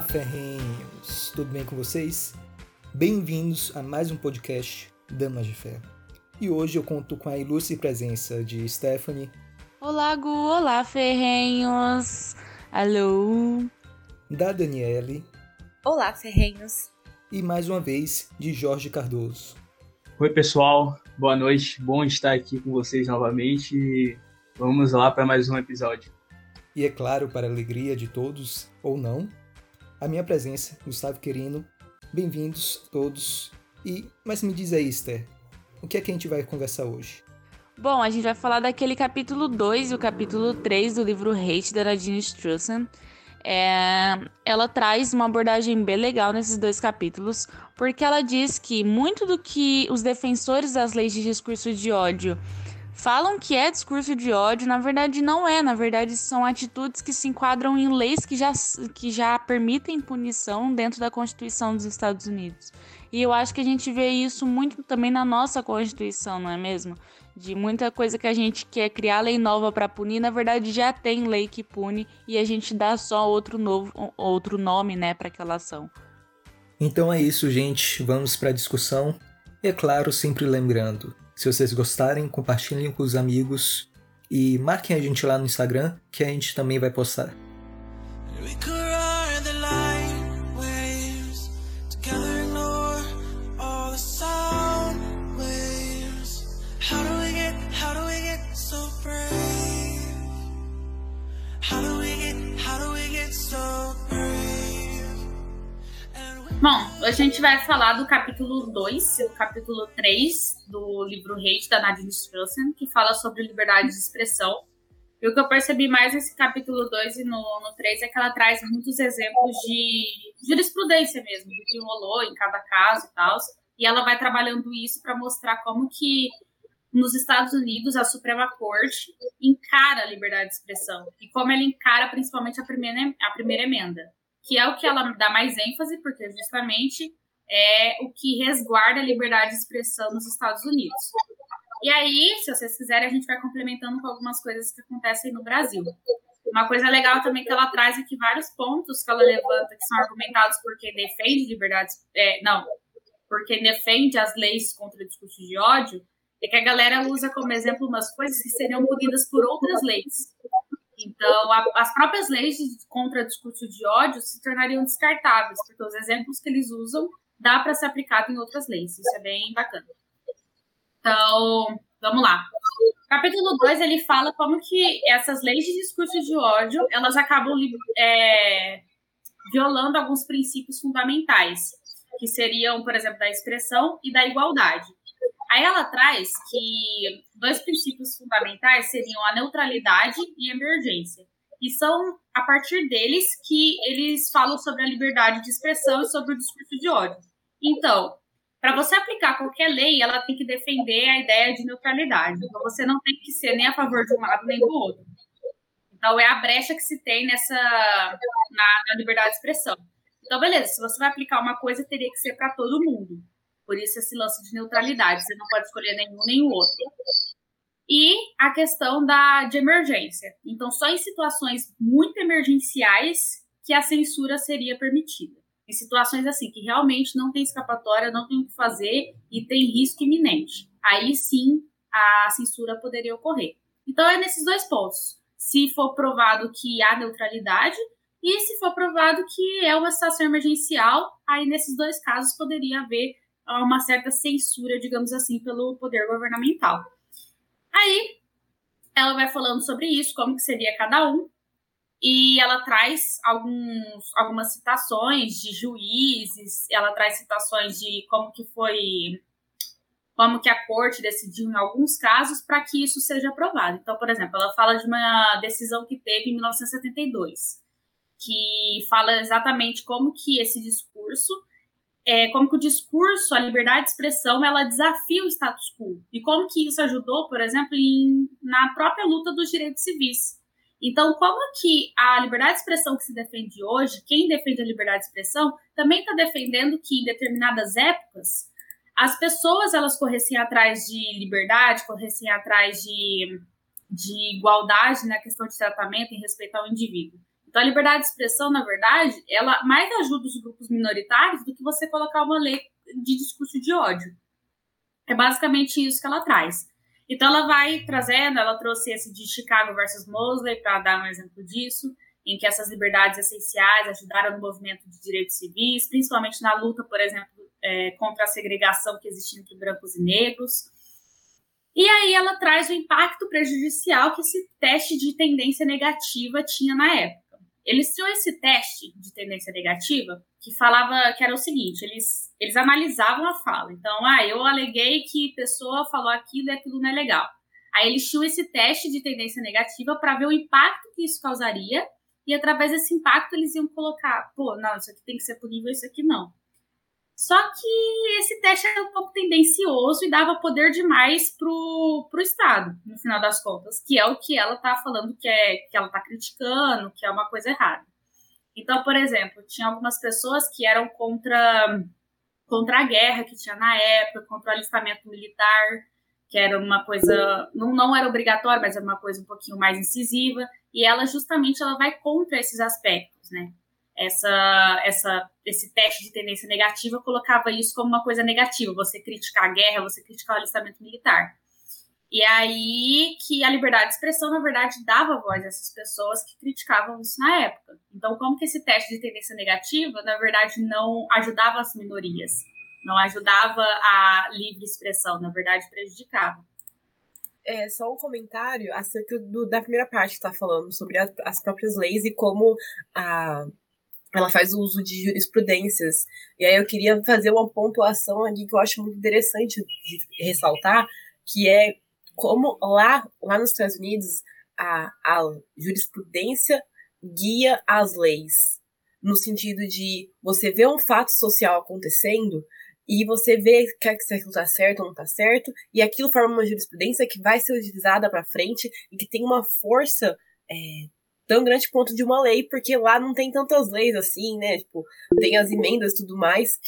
Olá, ferrenhos! Tudo bem com vocês? Bem-vindos a mais um podcast Damas de Fé. E hoje eu conto com a ilustre presença de Stephanie. Olá, Gu! Olá, ferrenhos! Alô! Da Daniele. Olá, ferrenhos! E mais uma vez de Jorge Cardoso. Oi, pessoal! Boa noite, bom estar aqui com vocês novamente. Vamos lá para mais um episódio. E é claro, para a alegria de todos, ou não, a minha presença, Gustavo Querino. Bem-vindos todos. E, mas me diz aí, Esther, o que é que a gente vai conversar hoje? Bom, a gente vai falar daquele capítulo 2 e o capítulo 3 do livro Hate da Nadine Strussen. É, ela traz uma abordagem bem legal nesses dois capítulos, porque ela diz que muito do que os defensores das leis de discurso de ódio falam que é discurso de ódio, na verdade não é, na verdade são atitudes que se enquadram em leis que já, que já permitem punição dentro da Constituição dos Estados Unidos. E eu acho que a gente vê isso muito também na nossa Constituição, não é mesmo? De muita coisa que a gente quer criar lei nova para punir, na verdade já tem lei que pune e a gente dá só outro novo outro nome, né, para aquela ação. Então é isso, gente. Vamos para a discussão. E é claro, sempre lembrando, se vocês gostarem, compartilhem com os amigos e marquem a gente lá no Instagram, que a gente também vai postar. Bom, a gente vai falar do capítulo 2 e o capítulo 3 do livro Hate, da Nadine Strussen, que fala sobre liberdade de expressão. E o que eu percebi mais nesse capítulo 2 e no, no 3 é que ela traz muitos exemplos de jurisprudência mesmo, do que rolou em cada caso e tal. E ela vai trabalhando isso para mostrar como que nos Estados Unidos a Suprema Corte encara a liberdade de expressão e como ela encara principalmente a primeira, a primeira emenda que é o que ela dá mais ênfase, porque justamente é o que resguarda a liberdade de expressão nos Estados Unidos. E aí, se vocês quiserem, a gente vai complementando com algumas coisas que acontecem no Brasil. Uma coisa legal também que ela traz aqui vários pontos que ela levanta que são argumentados por quem defende liberdade, é, não, por quem defende as leis contra o discurso de ódio, é que a galera usa como exemplo umas coisas que seriam punidas por outras leis. Então, a, as próprias leis contra discurso de ódio se tornariam descartáveis, porque os exemplos que eles usam dá para ser aplicado em outras leis. Isso é bem bacana. Então, vamos lá. Capítulo 2, ele fala como que essas leis de discurso de ódio, elas acabam é, violando alguns princípios fundamentais, que seriam, por exemplo, da expressão e da igualdade. Aí ela traz que dois princípios fundamentais seriam a neutralidade e a emergência. E são a partir deles que eles falam sobre a liberdade de expressão e sobre o discurso de ódio. Então, para você aplicar qualquer lei, ela tem que defender a ideia de neutralidade. Então, você não tem que ser nem a favor de um lado nem do outro. Então, é a brecha que se tem nessa na, na liberdade de expressão. Então, beleza, se você vai aplicar uma coisa, teria que ser para todo mundo. Por isso esse lance de neutralidade, você não pode escolher nenhum nem o outro. E a questão da, de emergência. Então, só em situações muito emergenciais que a censura seria permitida. Em situações assim, que realmente não tem escapatória, não tem o que fazer e tem risco iminente. Aí sim a censura poderia ocorrer. Então, é nesses dois pontos. Se for provado que há neutralidade e se for provado que é uma situação emergencial, aí nesses dois casos poderia haver uma certa censura, digamos assim, pelo poder governamental. Aí ela vai falando sobre isso, como que seria cada um, e ela traz alguns, algumas citações de juízes, ela traz citações de como que foi, como que a corte decidiu em alguns casos para que isso seja aprovado. Então, por exemplo, ela fala de uma decisão que teve em 1972, que fala exatamente como que esse discurso é, como que o discurso, a liberdade de expressão, ela desafia o status quo. E como que isso ajudou, por exemplo, em, na própria luta dos direitos civis. Então, como que a liberdade de expressão que se defende hoje, quem defende a liberdade de expressão, também está defendendo que em determinadas épocas as pessoas elas corressem atrás de liberdade, corressem atrás de, de igualdade na questão de tratamento em respeito ao indivíduo. Então, a liberdade de expressão, na verdade, ela mais ajuda os grupos minoritários do que você colocar uma lei de discurso de ódio. É basicamente isso que ela traz. Então, ela vai trazendo, ela trouxe esse de Chicago versus Mosley para dar um exemplo disso, em que essas liberdades essenciais ajudaram no movimento de direitos civis, principalmente na luta, por exemplo, é, contra a segregação que existia entre brancos e negros. E aí ela traz o impacto prejudicial que esse teste de tendência negativa tinha na época. Eles tinham esse teste de tendência negativa que falava que era o seguinte: eles, eles analisavam a fala. Então, ah, eu aleguei que pessoa falou aquilo e aquilo não é legal. Aí eles tinham esse teste de tendência negativa para ver o impacto que isso causaria, e através desse impacto eles iam colocar, pô, não, isso aqui tem que ser punível, isso aqui não. Só que esse teste era um pouco tendencioso e dava poder demais pro, pro Estado, no final das contas, que é o que ela tá falando que, é, que ela tá criticando, que é uma coisa errada. Então, por exemplo, tinha algumas pessoas que eram contra, contra a guerra que tinha na época, contra o alistamento militar, que era uma coisa, não, não era obrigatório, mas era uma coisa um pouquinho mais incisiva, e ela justamente ela vai contra esses aspectos, né? Essa, essa, esse teste de tendência negativa colocava isso como uma coisa negativa, você criticar a guerra, você criticar o alistamento militar. E aí que a liberdade de expressão, na verdade, dava voz a essas pessoas que criticavam isso na época. Então, como que esse teste de tendência negativa, na verdade, não ajudava as minorias, não ajudava a livre expressão, na verdade, prejudicava. É, só um comentário acerca do, da primeira parte que está falando, sobre a, as próprias leis e como a, ela faz o uso de jurisprudências. E aí eu queria fazer uma pontuação aqui que eu acho muito interessante de ressaltar, que é como lá, lá nos Estados Unidos a, a jurisprudência guia as leis. No sentido de você ver um fato social acontecendo e você vê que aquilo está certo ou não está certo, e aquilo forma uma jurisprudência que vai ser utilizada para frente e que tem uma força é, tão grande quanto de uma lei, porque lá não tem tantas leis assim, né? Tipo, tem as emendas e tudo mais.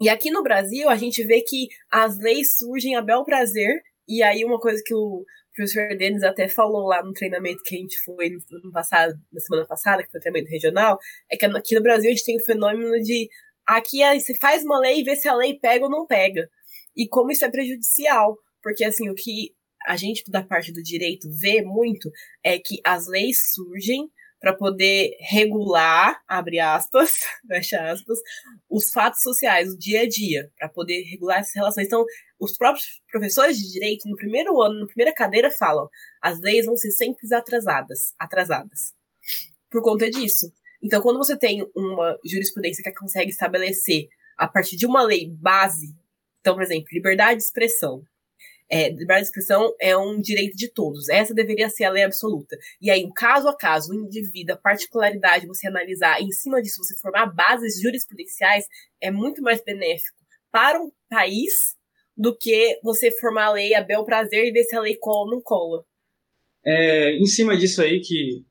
E aqui no Brasil, a gente vê que as leis surgem a bel prazer, e aí uma coisa que o professor Denis até falou lá no treinamento que a gente foi no passado, na semana passada, que foi o treinamento regional, é que aqui no Brasil a gente tem o fenômeno de aqui você faz uma lei e vê se a lei pega ou não pega. E como isso é prejudicial, porque assim, o que a gente da parte do direito vê muito é que as leis surgem para poder regular, abre aspas, fecha aspas, os fatos sociais, o dia a dia, para poder regular essas relações. Então, os próprios professores de direito, no primeiro ano, na primeira cadeira, falam: as leis vão ser sempre atrasadas, atrasadas. Por conta disso. Então, quando você tem uma jurisprudência que consegue estabelecer, a partir de uma lei base, então, por exemplo, liberdade de expressão, é, liberdade de expressão é um direito de todos. Essa deveria ser a lei absoluta. E aí, caso a caso, o indivíduo, a particularidade, você analisar, em cima disso, você formar bases jurisprudenciais, é muito mais benéfico para um país do que você formar a lei a bel prazer e ver se a lei cola ou não cola. É, em cima disso aí que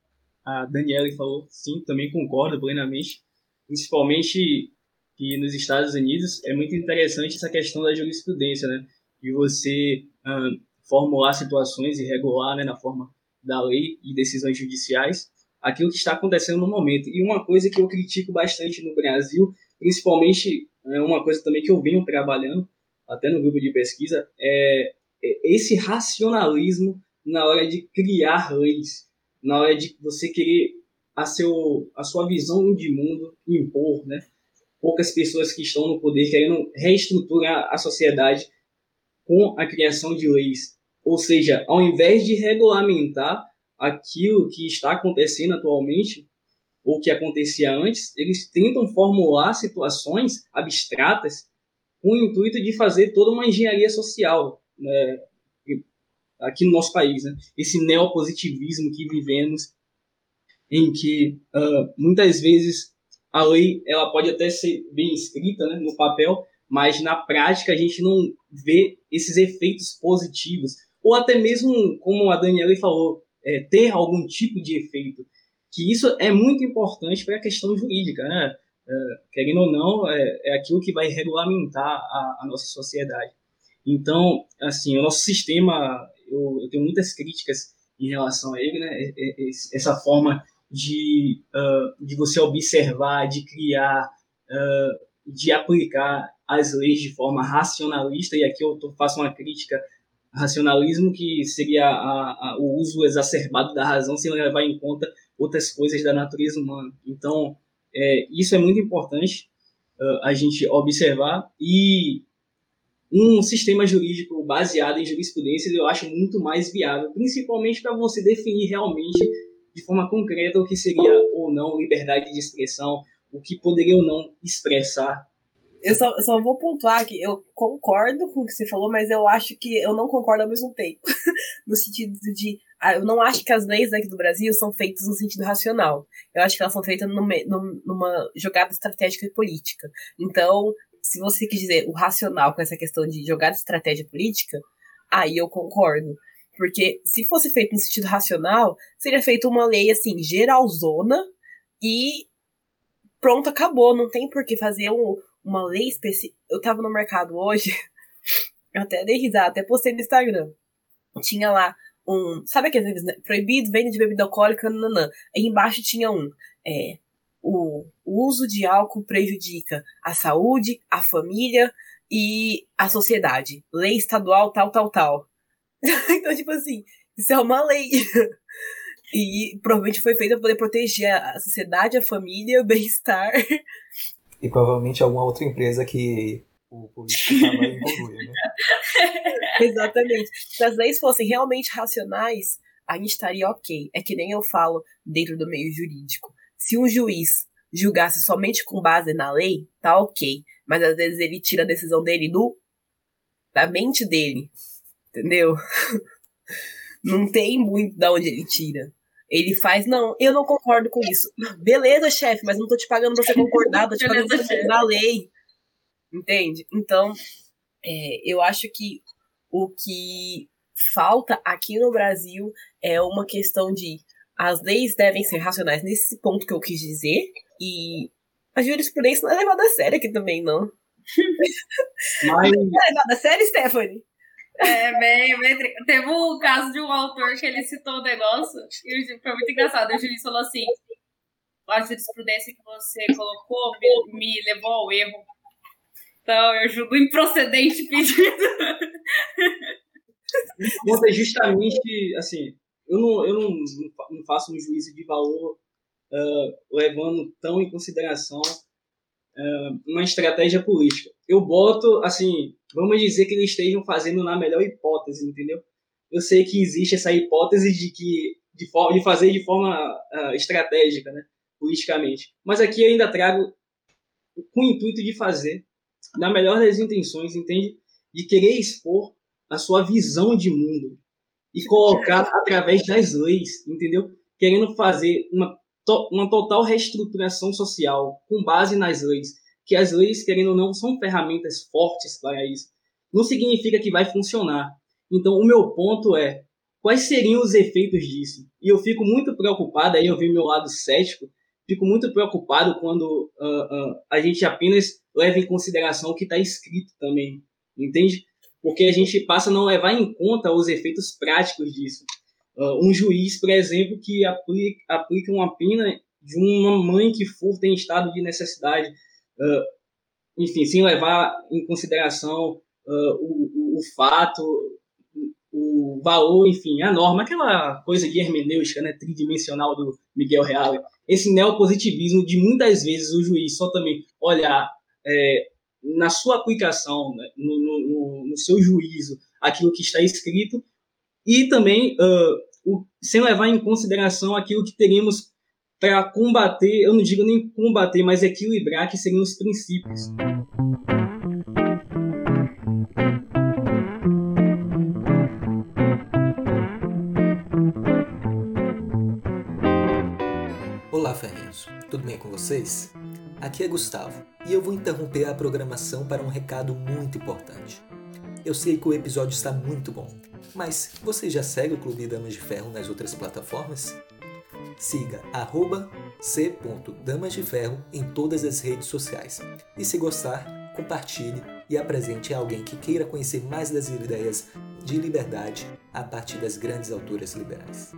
a Daniela falou, sim, também concordo plenamente. Principalmente que nos Estados Unidos é muito interessante essa questão da jurisprudência, né? De você uh, formular situações e regular, né, na forma da lei e decisões judiciais, aquilo que está acontecendo no momento. E uma coisa que eu critico bastante no Brasil, principalmente é uma coisa também que eu venho trabalhando, até no grupo de pesquisa, é, é esse racionalismo na hora de criar leis, na hora de você querer a, seu, a sua visão de mundo impor, né? Poucas pessoas que estão no poder querendo reestruturar a sociedade com a criação de leis. Ou seja, ao invés de regulamentar aquilo que está acontecendo atualmente, ou que acontecia antes, eles tentam formular situações abstratas com o intuito de fazer toda uma engenharia social né, aqui no nosso país. Né? Esse neopositivismo que vivemos, em que uh, muitas vezes a lei ela pode até ser bem escrita né, no papel, mas na prática a gente não vê esses efeitos positivos, ou até mesmo, como a Daniela falou, é, ter algum tipo de efeito, que isso é muito importante para a questão jurídica, né? É, querendo ou não, é, é aquilo que vai regulamentar a, a, nossa sociedade. Então, assim, o nosso sistema, eu, eu tenho muitas críticas em relação a ele, né? Essa forma de, uh, de você observar, de criar, uh, de aplicar as leis de forma racionalista, e aqui eu faço uma crítica racionalismo que seria a, a, o uso exacerbado da razão sem levar em conta outras coisas da natureza humana. Então, é, isso é muito importante uh, a gente observar e um sistema jurídico baseado em jurisprudência eu acho muito mais viável, principalmente para você definir realmente de forma concreta o que seria ou não liberdade de expressão, o que poderia ou não expressar eu só, só vou pontuar que eu concordo com o que você falou, mas eu acho que eu não concordo ao mesmo tempo. no sentido de. Ah, eu não acho que as leis aqui do Brasil são feitas no sentido racional. Eu acho que elas são feitas numa, numa jogada estratégica e política. Então, se você quer dizer o racional com essa questão de jogada estratégia política, aí eu concordo. Porque se fosse feito no sentido racional, seria feita uma lei assim, geralzona e pronto, acabou. Não tem por que fazer um, uma lei específica. Eu tava no mercado hoje, eu até dei risada, até postei no Instagram. Tinha lá um. Sabe aqueles né? proibido, venda de bebida alcoólica, nananã. Aí embaixo tinha um. É, o, o uso de álcool prejudica a saúde, a família e a sociedade. Lei estadual, tal, tal, tal. então, tipo assim, isso é uma lei. e provavelmente foi feita para poder proteger a sociedade, a família, o bem-estar e provavelmente alguma outra empresa que o político trabalha em né? Exatamente. Se as leis fossem realmente racionais, a gente estaria ok. É que nem eu falo dentro do meio jurídico. Se um juiz julgasse somente com base na lei, tá ok. Mas às vezes ele tira a decisão dele do da mente dele. Entendeu? Não tem muito da onde ele tira. Ele faz, não, eu não concordo com isso. Beleza, chefe, mas não tô te pagando pra você concordar, tô te pagando pra você da lei. Entende? Então, é, eu acho que o que falta aqui no Brasil é uma questão de as leis devem ser racionais nesse ponto que eu quis dizer, e a jurisprudência não é levada a sério aqui também, não. Mas... é levada a sério, Stephanie? É, bem, bem. Teve um caso de um autor que ele citou um negócio e foi muito engraçado. O juiz falou assim: a jurisprudência que você colocou me, me levou ao erro. Então, eu julgo improcedente pedido. Conta justamente, assim, eu não, eu não, não faço um juízo de valor uh, levando tão em consideração uma estratégia política. Eu boto, assim, vamos dizer que eles estejam fazendo na melhor hipótese, entendeu? Eu sei que existe essa hipótese de que de, forma, de fazer de forma uh, estratégica, né, politicamente. Mas aqui eu ainda trago com o intuito de fazer na melhor das intenções, entende? De querer expor a sua visão de mundo e colocar através das leis, entendeu? Querendo fazer uma, to uma total reestruturação social com base nas leis que as leis, querendo ou não, são ferramentas fortes para isso. Não significa que vai funcionar. Então, o meu ponto é, quais seriam os efeitos disso? E eu fico muito preocupado, aí eu vi meu lado cético, fico muito preocupado quando uh, uh, a gente apenas leva em consideração o que está escrito também, entende? Porque a gente passa a não levar em conta os efeitos práticos disso. Uh, um juiz, por exemplo, que aplica, uma pena de uma mãe que furta em estado de necessidade, uh, enfim, sem levar em consideração uh, o, o, o, fato, o, o valor, enfim, a norma, aquela coisa de hermenêutica né, tridimensional do Miguel Reale. Esse neopositivismo de muitas vezes o juiz só também olhar é, na sua aplicação, né, no, no, no, seu juízo, aquilo que está escrito e também uh, o, sem levar em consideração aquilo que teríamos para combater, eu não digo nem combater, mas equilibrar, que seriam os princípios. Olá, ferrinhos. Tudo bem com vocês? Aqui é Gustavo e eu vou interromper a programação para um recado muito importante. Eu sei que o episódio está muito bom, mas você já segue o Clube Damas de Ferro nas outras plataformas? siga arroba de em todas as redes sociais. E se gostar, compartilhe e apresente a alguém que queira conhecer mais das ideias de liberdade a partir das grandes autoras liberais.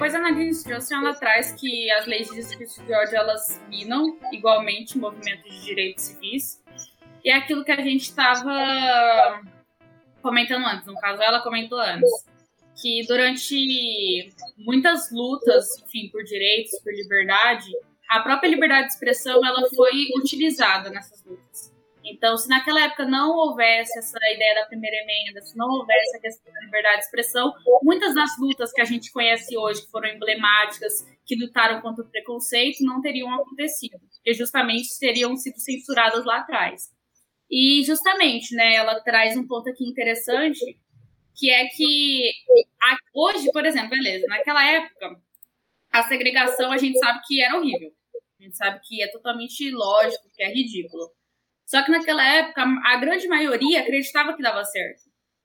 Depois a Nadine Strossen ela traz que as leis de discurso de ódio elas minam igualmente movimentos de direitos civis. E é aquilo que a gente estava comentando antes, no caso ela comentou antes, que durante muitas lutas, enfim, por direitos, por liberdade, a própria liberdade de expressão ela foi utilizada nessas lutas. Então, se naquela época não houvesse essa ideia da primeira emenda, se não houvesse a questão da liberdade de expressão, muitas das lutas que a gente conhece hoje, que foram emblemáticas, que lutaram contra o preconceito, não teriam acontecido, porque justamente teriam sido censuradas lá atrás. E justamente, né, ela traz um ponto aqui interessante, que é que hoje, por exemplo, beleza, naquela época, a segregação a gente sabe que era horrível. A gente sabe que é totalmente lógico, que é ridículo. Só que naquela época, a grande maioria acreditava que dava certo.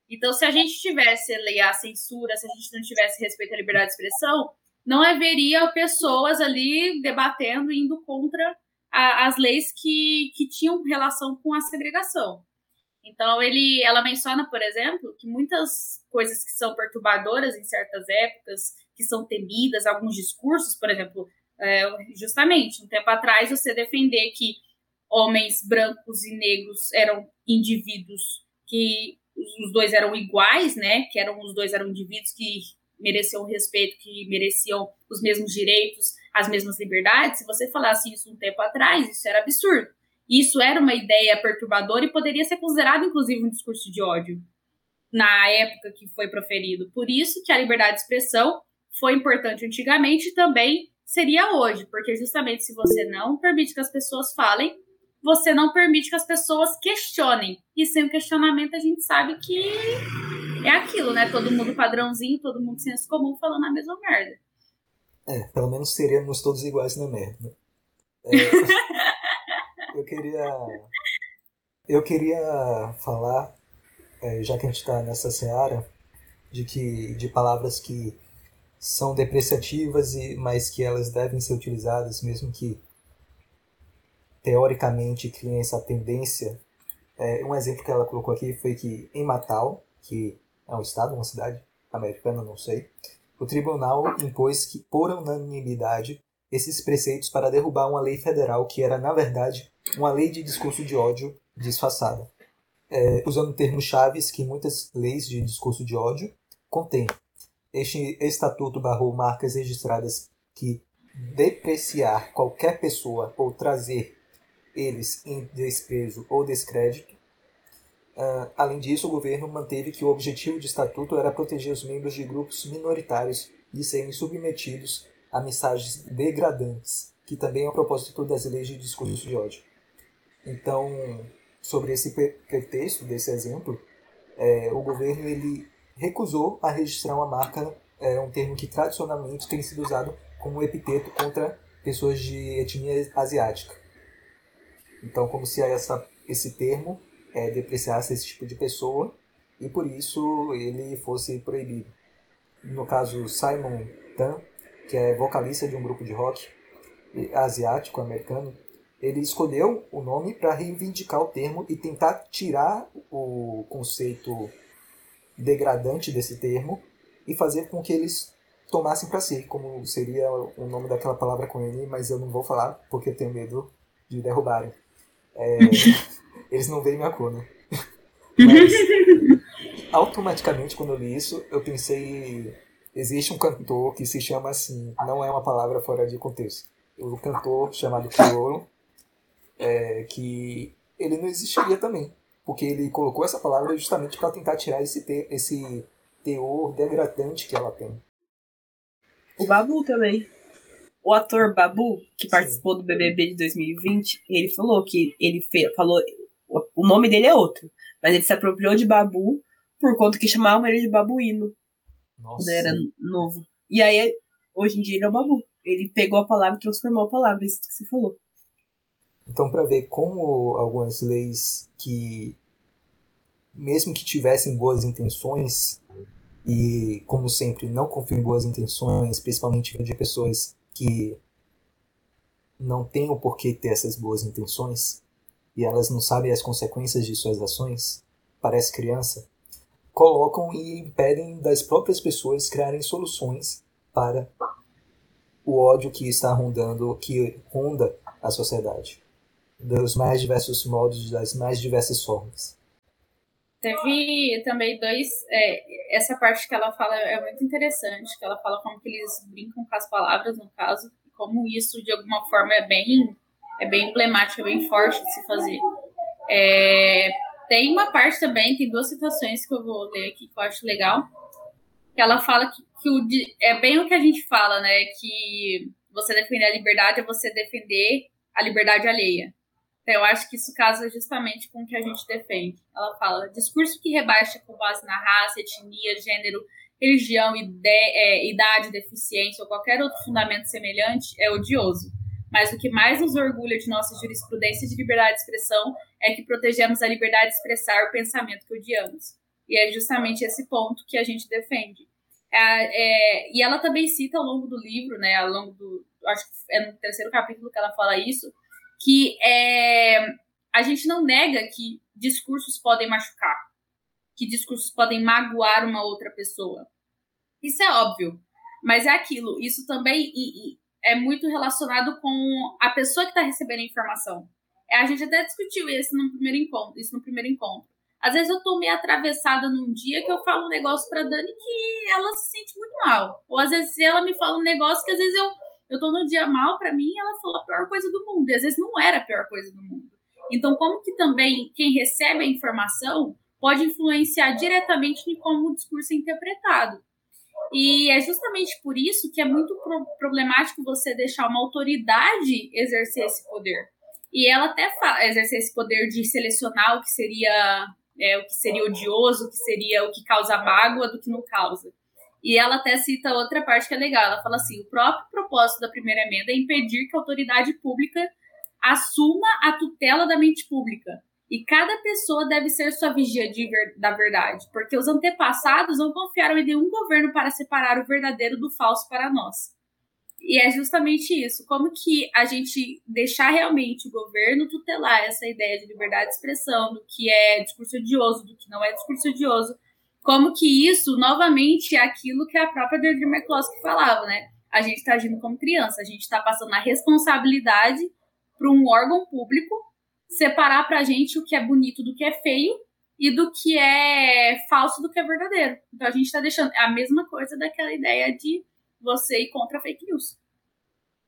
Então, se a gente tivesse a censura, se a gente não tivesse respeito à liberdade de expressão, não haveria pessoas ali debatendo, indo contra a, as leis que, que tinham relação com a segregação. Então, ele, ela menciona, por exemplo, que muitas coisas que são perturbadoras em certas épocas, que são temidas, alguns discursos, por exemplo, é, justamente, um tempo atrás, você defender que homens brancos e negros eram indivíduos que os dois eram iguais, né? Que eram os dois eram indivíduos que mereciam respeito, que mereciam os mesmos direitos, as mesmas liberdades. Se você falasse isso um tempo atrás, isso era absurdo. Isso era uma ideia perturbadora e poderia ser considerado, inclusive, um discurso de ódio na época que foi proferido. Por isso que a liberdade de expressão foi importante antigamente e também seria hoje, porque justamente se você não permite que as pessoas falem, você não permite que as pessoas questionem. E sem o questionamento a gente sabe que é aquilo, né? Todo mundo padrãozinho, todo mundo senso comum falando a mesma merda. É, pelo menos seríamos todos iguais na merda. É, eu queria. Eu queria falar, é, já que a gente está nessa seara, de que de palavras que são depreciativas e mas que elas devem ser utilizadas mesmo que teoricamente criem essa tendência. É, um exemplo que ela colocou aqui foi que em Natal, que é um estado, uma cidade americana, não sei, o tribunal impôs que, por unanimidade, esses preceitos para derrubar uma lei federal que era, na verdade, uma lei de discurso de ódio disfarçada, é, usando termos chaves que muitas leis de discurso de ódio contêm. Este estatuto barrou marcas registradas que depreciar qualquer pessoa ou trazer eles em desprezo ou descrédito. Uh, além disso, o governo manteve que o objetivo do estatuto era proteger os membros de grupos minoritários de serem submetidos a mensagens degradantes, que também é o propósito das leis de discurso de ódio. Então, sobre esse pretexto desse exemplo, é, o governo ele recusou a registrar uma marca, é, um termo que tradicionalmente tem sido usado como epiteto contra pessoas de etnia asiática. Então, como se essa, esse termo é, depreciasse esse tipo de pessoa e por isso ele fosse proibido. No caso, Simon Tan, que é vocalista de um grupo de rock asiático, americano, ele escolheu o nome para reivindicar o termo e tentar tirar o conceito degradante desse termo e fazer com que eles tomassem para si, como seria o nome daquela palavra com ele, mas eu não vou falar porque eu tenho medo de derrubarem. É, eles não veem minha cor, né? Mas, automaticamente, quando eu li isso, eu pensei. Existe um cantor que se chama assim, não é uma palavra fora de contexto. O cantor chamado Criolo, é, que ele não existiria também. Porque ele colocou essa palavra justamente para tentar tirar esse, te, esse teor degradante que ela tem. O Babu também o ator Babu, que participou Sim. do BBB de 2020, ele falou que ele fez, falou o nome dele é outro, mas ele se apropriou de Babu por conta que chamavam ele de Babuíno Nossa. quando era novo. E aí, hoje em dia, ele é o Babu. Ele pegou a palavra e transformou a palavra, isso que você falou. Então, para ver como algumas leis que, mesmo que tivessem boas intenções, e como sempre, não confiam em boas intenções, principalmente de pessoas que não têm o porquê ter essas boas intenções e elas não sabem as consequências de suas ações, parece criança, colocam e impedem das próprias pessoas criarem soluções para o ódio que está rondando, que ronda a sociedade, dos mais diversos modos, das mais diversas formas. Teve também dois. É, essa parte que ela fala é muito interessante, que ela fala como que eles brincam com as palavras, no caso, como isso de alguma forma é bem, é bem emblemático, é bem forte de se fazer. É, tem uma parte também, tem duas citações que eu vou ler aqui que eu acho legal, que ela fala que, que o, é bem o que a gente fala, né? Que você defender a liberdade é você defender a liberdade alheia. Então, eu acho que isso casa justamente com o que a gente defende. Ela fala: discurso que rebaixa com base na raça, etnia, gênero, religião, ide é, idade, deficiência ou qualquer outro fundamento semelhante é odioso. Mas o que mais nos orgulha de nossa jurisprudência de liberdade de expressão é que protegemos a liberdade de expressar o pensamento que odiamos. E é justamente esse ponto que a gente defende. É, é, e ela também cita ao longo do livro, né, ao longo do, acho que é no terceiro capítulo que ela fala isso, que é, a gente não nega que discursos podem machucar, que discursos podem magoar uma outra pessoa. Isso é óbvio, mas é aquilo. Isso também e, e é muito relacionado com a pessoa que está recebendo a informação. É, a gente até discutiu isso no primeiro encontro, isso no primeiro encontro. Às vezes eu tô meio atravessada num dia que eu falo um negócio pra Dani que ela se sente muito mal. Ou às vezes ela me fala um negócio que às vezes eu, eu tô num dia mal pra mim ela falou a pior coisa do mundo. E às vezes não era a pior coisa do mundo. Então, como que também quem recebe a informação pode influenciar diretamente em como o discurso é interpretado. E é justamente por isso que é muito pro problemático você deixar uma autoridade exercer esse poder. E ela até exercer esse poder de selecionar o que seria é, o que seria odioso, o que seria o que causa mágoa do que não causa. E ela até cita outra parte que é legal. Ela fala assim: o próprio propósito da primeira emenda é impedir que a autoridade pública assuma a tutela da mente pública. E cada pessoa deve ser sua vigia ver, da verdade, porque os antepassados não confiaram em nenhum governo para separar o verdadeiro do falso para nós. E é justamente isso, como que a gente deixar realmente o governo tutelar essa ideia de liberdade de expressão, do que é discurso odioso, do que não é discurso odioso, como que isso, novamente, é aquilo que a própria Deirdre McCloskey falava, né? A gente está agindo como criança, a gente está passando a responsabilidade para um órgão público separar para a gente o que é bonito do que é feio e do que é falso do que é verdadeiro. Então a gente está deixando a mesma coisa daquela ideia de você ir contra fake news.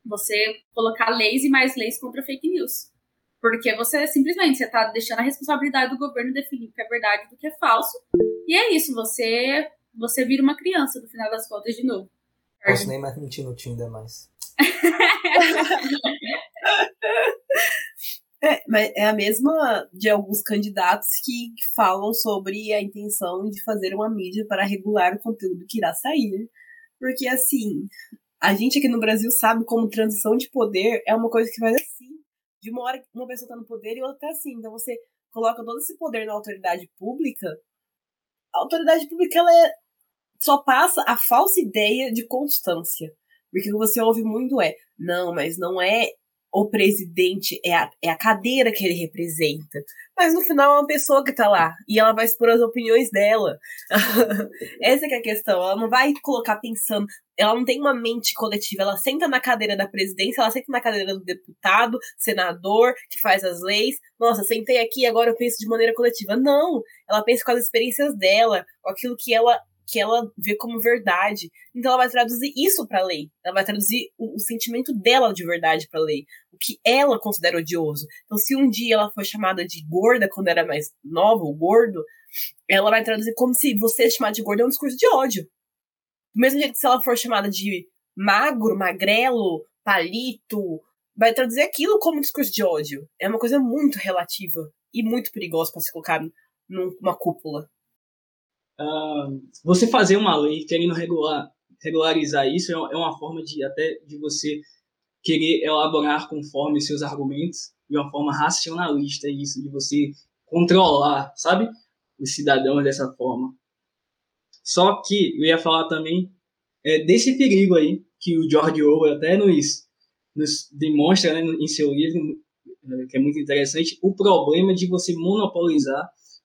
Você colocar leis e mais leis contra fake news. Porque você simplesmente está deixando a responsabilidade do governo definir o que é verdade e o que é falso. E é isso, você você vira uma criança no final das contas de novo. Posso nem mais mentir no Tinder mais. É, mas é a mesma de alguns candidatos que falam sobre a intenção de fazer uma mídia para regular o conteúdo que irá sair. Porque, assim, a gente aqui no Brasil sabe como transição de poder é uma coisa que vai assim. De uma hora uma pessoa está no poder e outra tá assim. Então você coloca todo esse poder na autoridade pública. Autoridade pública, ela é, só passa a falsa ideia de constância. Porque o que você ouve muito é, não, mas não é o presidente é a, é a cadeira que ele representa. Mas no final é uma pessoa que tá lá. E ela vai expor as opiniões dela. Essa é, a questão. Ela não vai colocar pensando. Ela não tem uma mente coletiva. Ela senta na cadeira da presidência, ela senta na cadeira do deputado, senador, que faz as leis. Nossa, sentei aqui agora eu penso de maneira coletiva. Não! Ela pensa com as experiências dela, com aquilo que ela que ela vê como verdade. Então ela vai traduzir isso para a lei. Ela vai traduzir o, o sentimento dela de verdade para a lei, o que ela considera odioso. Então se um dia ela foi chamada de gorda quando era mais nova, ou gordo, ela vai traduzir como se você chamar de gordo é um discurso de ódio. Do mesmo jeito que se ela for chamada de magro, magrelo, palito, vai traduzir aquilo como um discurso de ódio. É uma coisa muito relativa e muito perigosa para se colocar numa cúpula você fazer uma lei querendo regular, regularizar isso é, é uma forma de até de você querer elaborar conforme seus argumentos de uma forma racionalista isso de você controlar sabe os cidadãos dessa forma. Só que eu ia falar também é, desse perigo aí que o George Orwell até nos, nos demonstra né, em seu livro é, que é muito interessante o problema de você monopolizar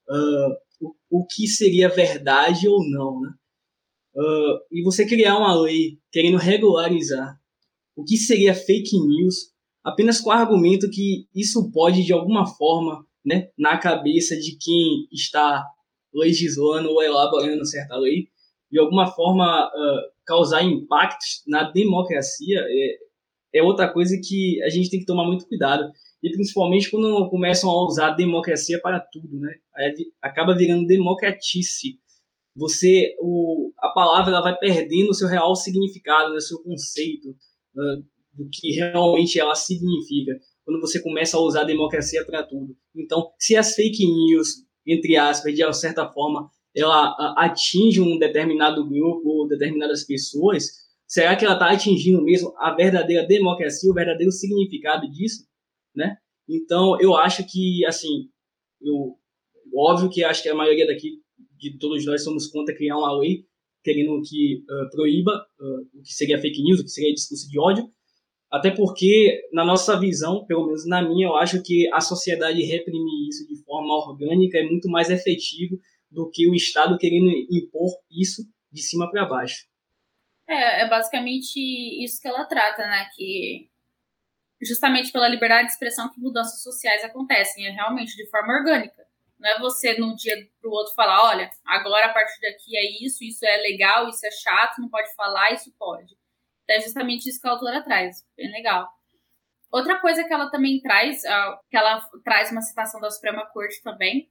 uh, o, o que seria verdade ou não, né? uh, e você criar uma lei querendo regularizar o que seria fake news, apenas com o argumento que isso pode, de alguma forma, né, na cabeça de quem está legislando ou elaborando certa lei, de alguma forma uh, causar impactos na democracia, é, é outra coisa que a gente tem que tomar muito cuidado. E principalmente quando começam a usar a democracia para tudo, né? Aí acaba virando democratice. Você, o, a palavra ela vai perdendo o seu real significado, o né? seu conceito uh, do que realmente ela significa quando você começa a usar a democracia para tudo. Então, se as fake news, entre aspas, de certa forma, ela atinge um determinado grupo ou determinadas pessoas, será que ela está atingindo mesmo a verdadeira democracia, o verdadeiro significado disso, né? Então, eu acho que, assim, eu, óbvio que acho que a maioria daqui, de todos nós, somos contra criar uma lei querendo que uh, proíba uh, o que seria fake news, o que seria discurso de ódio, até porque, na nossa visão, pelo menos na minha, eu acho que a sociedade reprimir isso de forma orgânica é muito mais efetivo do que o Estado querendo impor isso de cima para baixo. É, é basicamente isso que ela trata, né? Que justamente pela liberdade de expressão que mudanças sociais acontecem, é realmente de forma orgânica. Não é você num dia para o outro falar, olha, agora a partir daqui é isso, isso é legal, isso é chato, não pode falar, isso pode. Então é justamente isso que a autora traz, bem legal. Outra coisa que ela também traz, que ela traz uma citação da Suprema Corte também,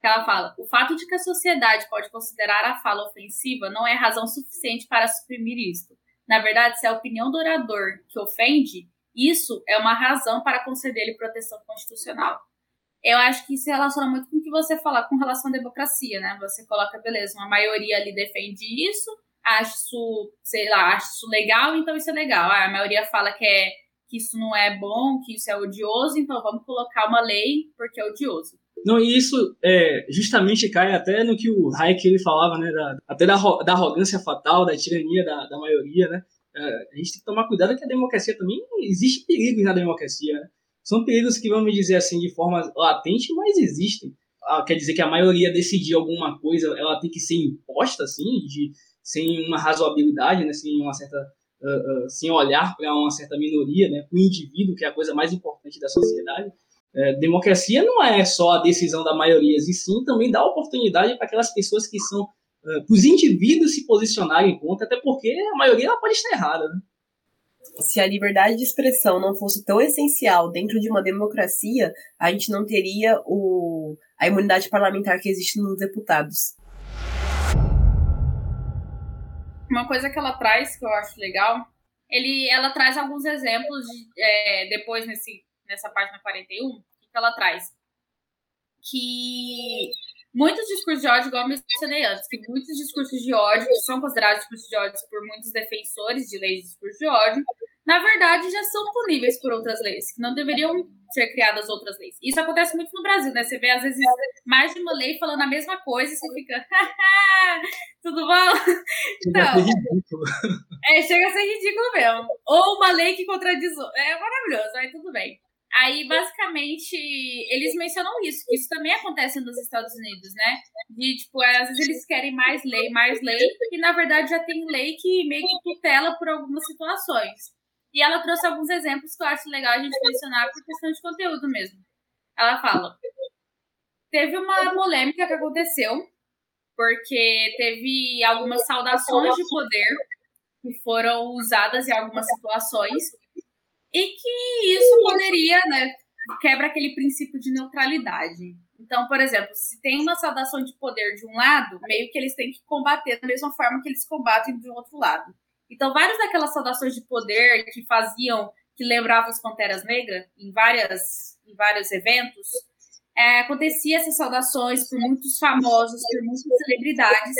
que ela fala: o fato de que a sociedade pode considerar a fala ofensiva não é razão suficiente para suprimir isto. Na verdade, se é a opinião do orador que ofende, isso é uma razão para conceder-lhe proteção constitucional. Eu acho que se relaciona muito com o que você fala com relação à democracia, né? Você coloca, beleza, uma maioria ali defende isso, acha isso, sei lá, isso legal, então isso é legal. Ah, a maioria fala que, é, que isso não é bom, que isso é odioso, então vamos colocar uma lei porque é odioso. Não, e isso é, justamente cai até no que o Hayek ele falava, né? Da, até da, da arrogância fatal, da tirania da, da maioria, né? É, a gente tem que tomar cuidado que a democracia também existe perigos na democracia, né? São perigos que vamos dizer assim de forma latente, mas existem. Ah, quer dizer que a maioria decidir alguma coisa, ela tem que ser imposta, assim, de, sem uma razoabilidade, né? Sem uma certa uh, uh, sem olhar para uma certa minoria, né? O indivíduo que é a coisa mais importante da sociedade. É, democracia não é só a decisão da maioria, e sim também dá oportunidade para aquelas pessoas que são, é, para os indivíduos se posicionarem contra, até porque a maioria ela pode estar errada. Né? Se a liberdade de expressão não fosse tão essencial dentro de uma democracia, a gente não teria o, a imunidade parlamentar que existe nos deputados. Uma coisa que ela traz que eu acho legal, ele, ela traz alguns exemplos de, é, depois nesse nessa página 41, o que ela traz? Que muitos discursos de ódio, igual eu mencionei antes, que muitos discursos de ódio, que são considerados discursos de ódio por muitos defensores de leis de discurso de ódio, na verdade já são puníveis por outras leis, que não deveriam ser criadas outras leis. Isso acontece muito no Brasil, né? Você vê, às vezes, mais de uma lei falando a mesma coisa e você fica, tudo bom? Chega a ser ridículo. É, chega a ser ridículo mesmo. Ou uma lei que contradiz. É maravilhoso, aí tudo bem. Aí, basicamente, eles mencionam isso, que isso também acontece nos Estados Unidos, né? De, tipo, às vezes eles querem mais lei, mais lei, e na verdade já tem lei que meio que tutela por algumas situações. E ela trouxe alguns exemplos que eu acho legal a gente mencionar por questão de conteúdo mesmo. Ela fala: teve uma polêmica que aconteceu, porque teve algumas saudações de poder que foram usadas em algumas situações e que isso poderia, né, quebra aquele princípio de neutralidade. Então, por exemplo, se tem uma saudação de poder de um lado, meio que eles têm que combater da mesma forma que eles combatem do outro lado. Então, várias daquelas saudações de poder que faziam, que lembravam as Panteras Negras em, várias, em vários eventos, é, acontecia essas saudações por muitos famosos, por muitas celebridades.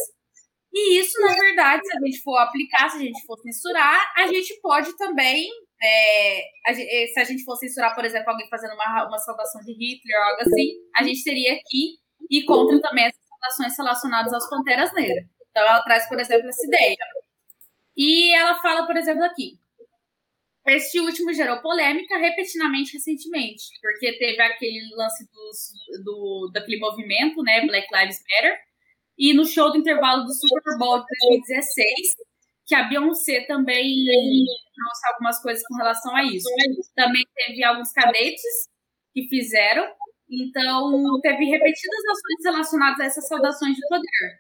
E isso, na verdade, se a gente for aplicar, se a gente for censurar, a gente pode também é, a, é, se a gente fosse censurar, por exemplo, alguém fazendo uma, uma saudação de Hitler ou algo assim, a gente teria que ir contra também essas saudações relacionadas às Panteras Negras. Então ela traz, por exemplo, essa ideia. E ela fala, por exemplo, aqui. Este último gerou polêmica repetidamente recentemente, porque teve aquele lance dos, do, daquele movimento, né, Black Lives Matter, e no show do intervalo do Super Bowl de 2016, que a Beyoncé também trouxe algumas coisas com relação a isso. Também teve alguns cadetes que fizeram, então teve repetidas ações relacionadas a essas saudações de poder.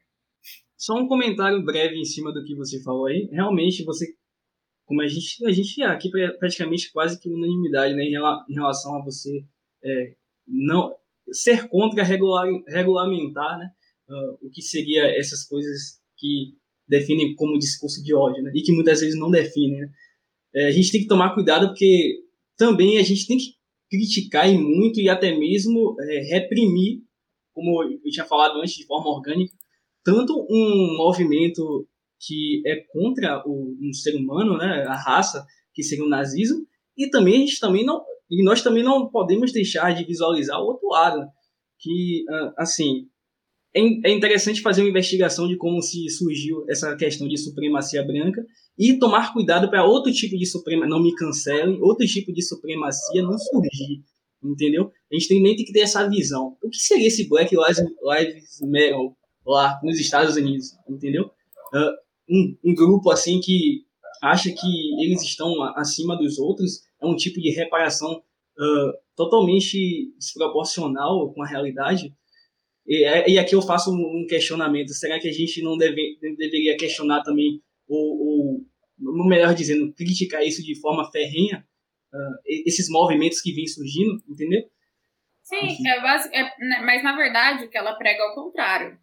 Só um comentário breve em cima do que você falou aí. Realmente, você, como a gente, a gente aqui praticamente quase que unanimidade né, em relação a você é, não ser contra regular, regulamentar né, uh, o que seria essas coisas que definem como discurso de ódio, né? E que muitas vezes não definem, né? É, a gente tem que tomar cuidado porque também a gente tem que criticar e muito e até mesmo é, reprimir, como eu tinha falado antes, de forma orgânica, tanto um movimento que é contra o, um ser humano, né, a raça, que seria o nazismo, e também a gente também não e nós também não podemos deixar de visualizar o outro lado, que ah, assim é, é interessante fazer uma investigação de como se surgiu essa questão de supremacia branca e tomar cuidado para outro tipo de supremacia, não me cancelem, outro tipo de supremacia não surgir, entendeu? A gente tem, nem tem que ter essa visão. O que seria esse Black Lives, Matter lá nos Estados Unidos, entendeu? Uh, um, um grupo assim que acha que eles estão acima dos outros é um tipo de reparação uh, totalmente desproporcional com a realidade e, é, e aqui eu faço um questionamento: será que a gente não deve, deveria questionar também, ou, ou melhor dizendo, criticar isso de forma ferrenha, uh, esses movimentos que vêm surgindo, entendeu? Sim, é base, é, né, mas na verdade o que ela prega é o contrário.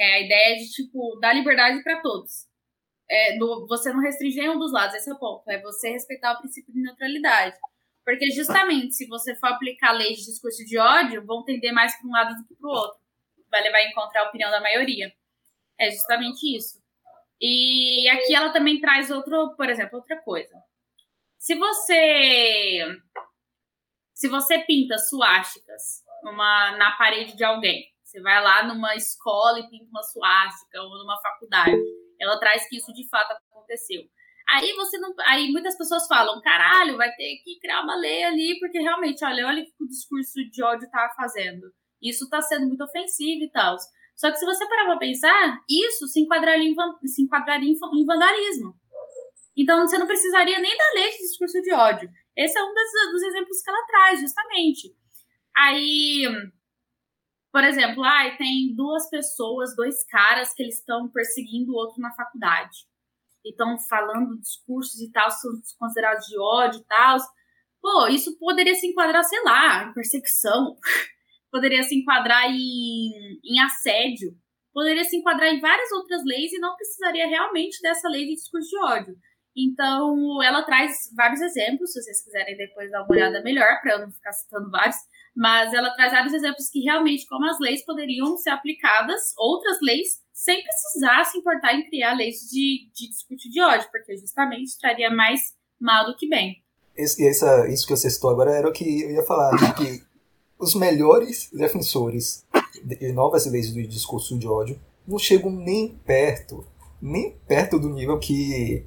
É a ideia de, tipo, dar liberdade para todos. É, do, você não restringir nenhum dos lados, esse é o ponto. É você respeitar o princípio de neutralidade. Porque justamente se você for aplicar leis de discurso de ódio, vão tender mais para um lado do que para o outro. Vai levar em conta a opinião da maioria. É justamente isso. E aqui ela também traz outro, por exemplo, outra coisa. Se você se você pinta suásticas numa, na parede de alguém, você vai lá numa escola e pinta uma suástica ou numa faculdade, ela traz que isso de fato aconteceu. Aí você não. Aí muitas pessoas falam, caralho, vai ter que criar uma lei ali, porque realmente, olha, olha o que o discurso de ódio tá fazendo. Isso tá sendo muito ofensivo e tal. Só que se você parar pra pensar, isso se enquadraria em, se enquadraria em vandalismo. Então você não precisaria nem da lei de discurso de ódio. Esse é um dos, dos exemplos que ela traz, justamente. Aí, por exemplo, ai, tem duas pessoas, dois caras que eles estão perseguindo o outro na faculdade estão falando discursos e tal, são considerados de ódio e tal. Pô, isso poderia se enquadrar, sei lá, em perseguição, poderia se enquadrar em, em assédio, poderia se enquadrar em várias outras leis e não precisaria realmente dessa lei de discurso de ódio. Então, ela traz vários exemplos, se vocês quiserem depois dar uma olhada melhor, para eu não ficar citando vários, mas ela traz vários exemplos que realmente, como as leis poderiam ser aplicadas, outras leis sem precisar se importar em criar leis de, de discurso de ódio, porque justamente traria mais mal do que bem. Esse, essa, isso que você citou agora era o que eu ia falar, que os melhores defensores de novas leis de discurso de ódio não chegam nem perto, nem perto do nível que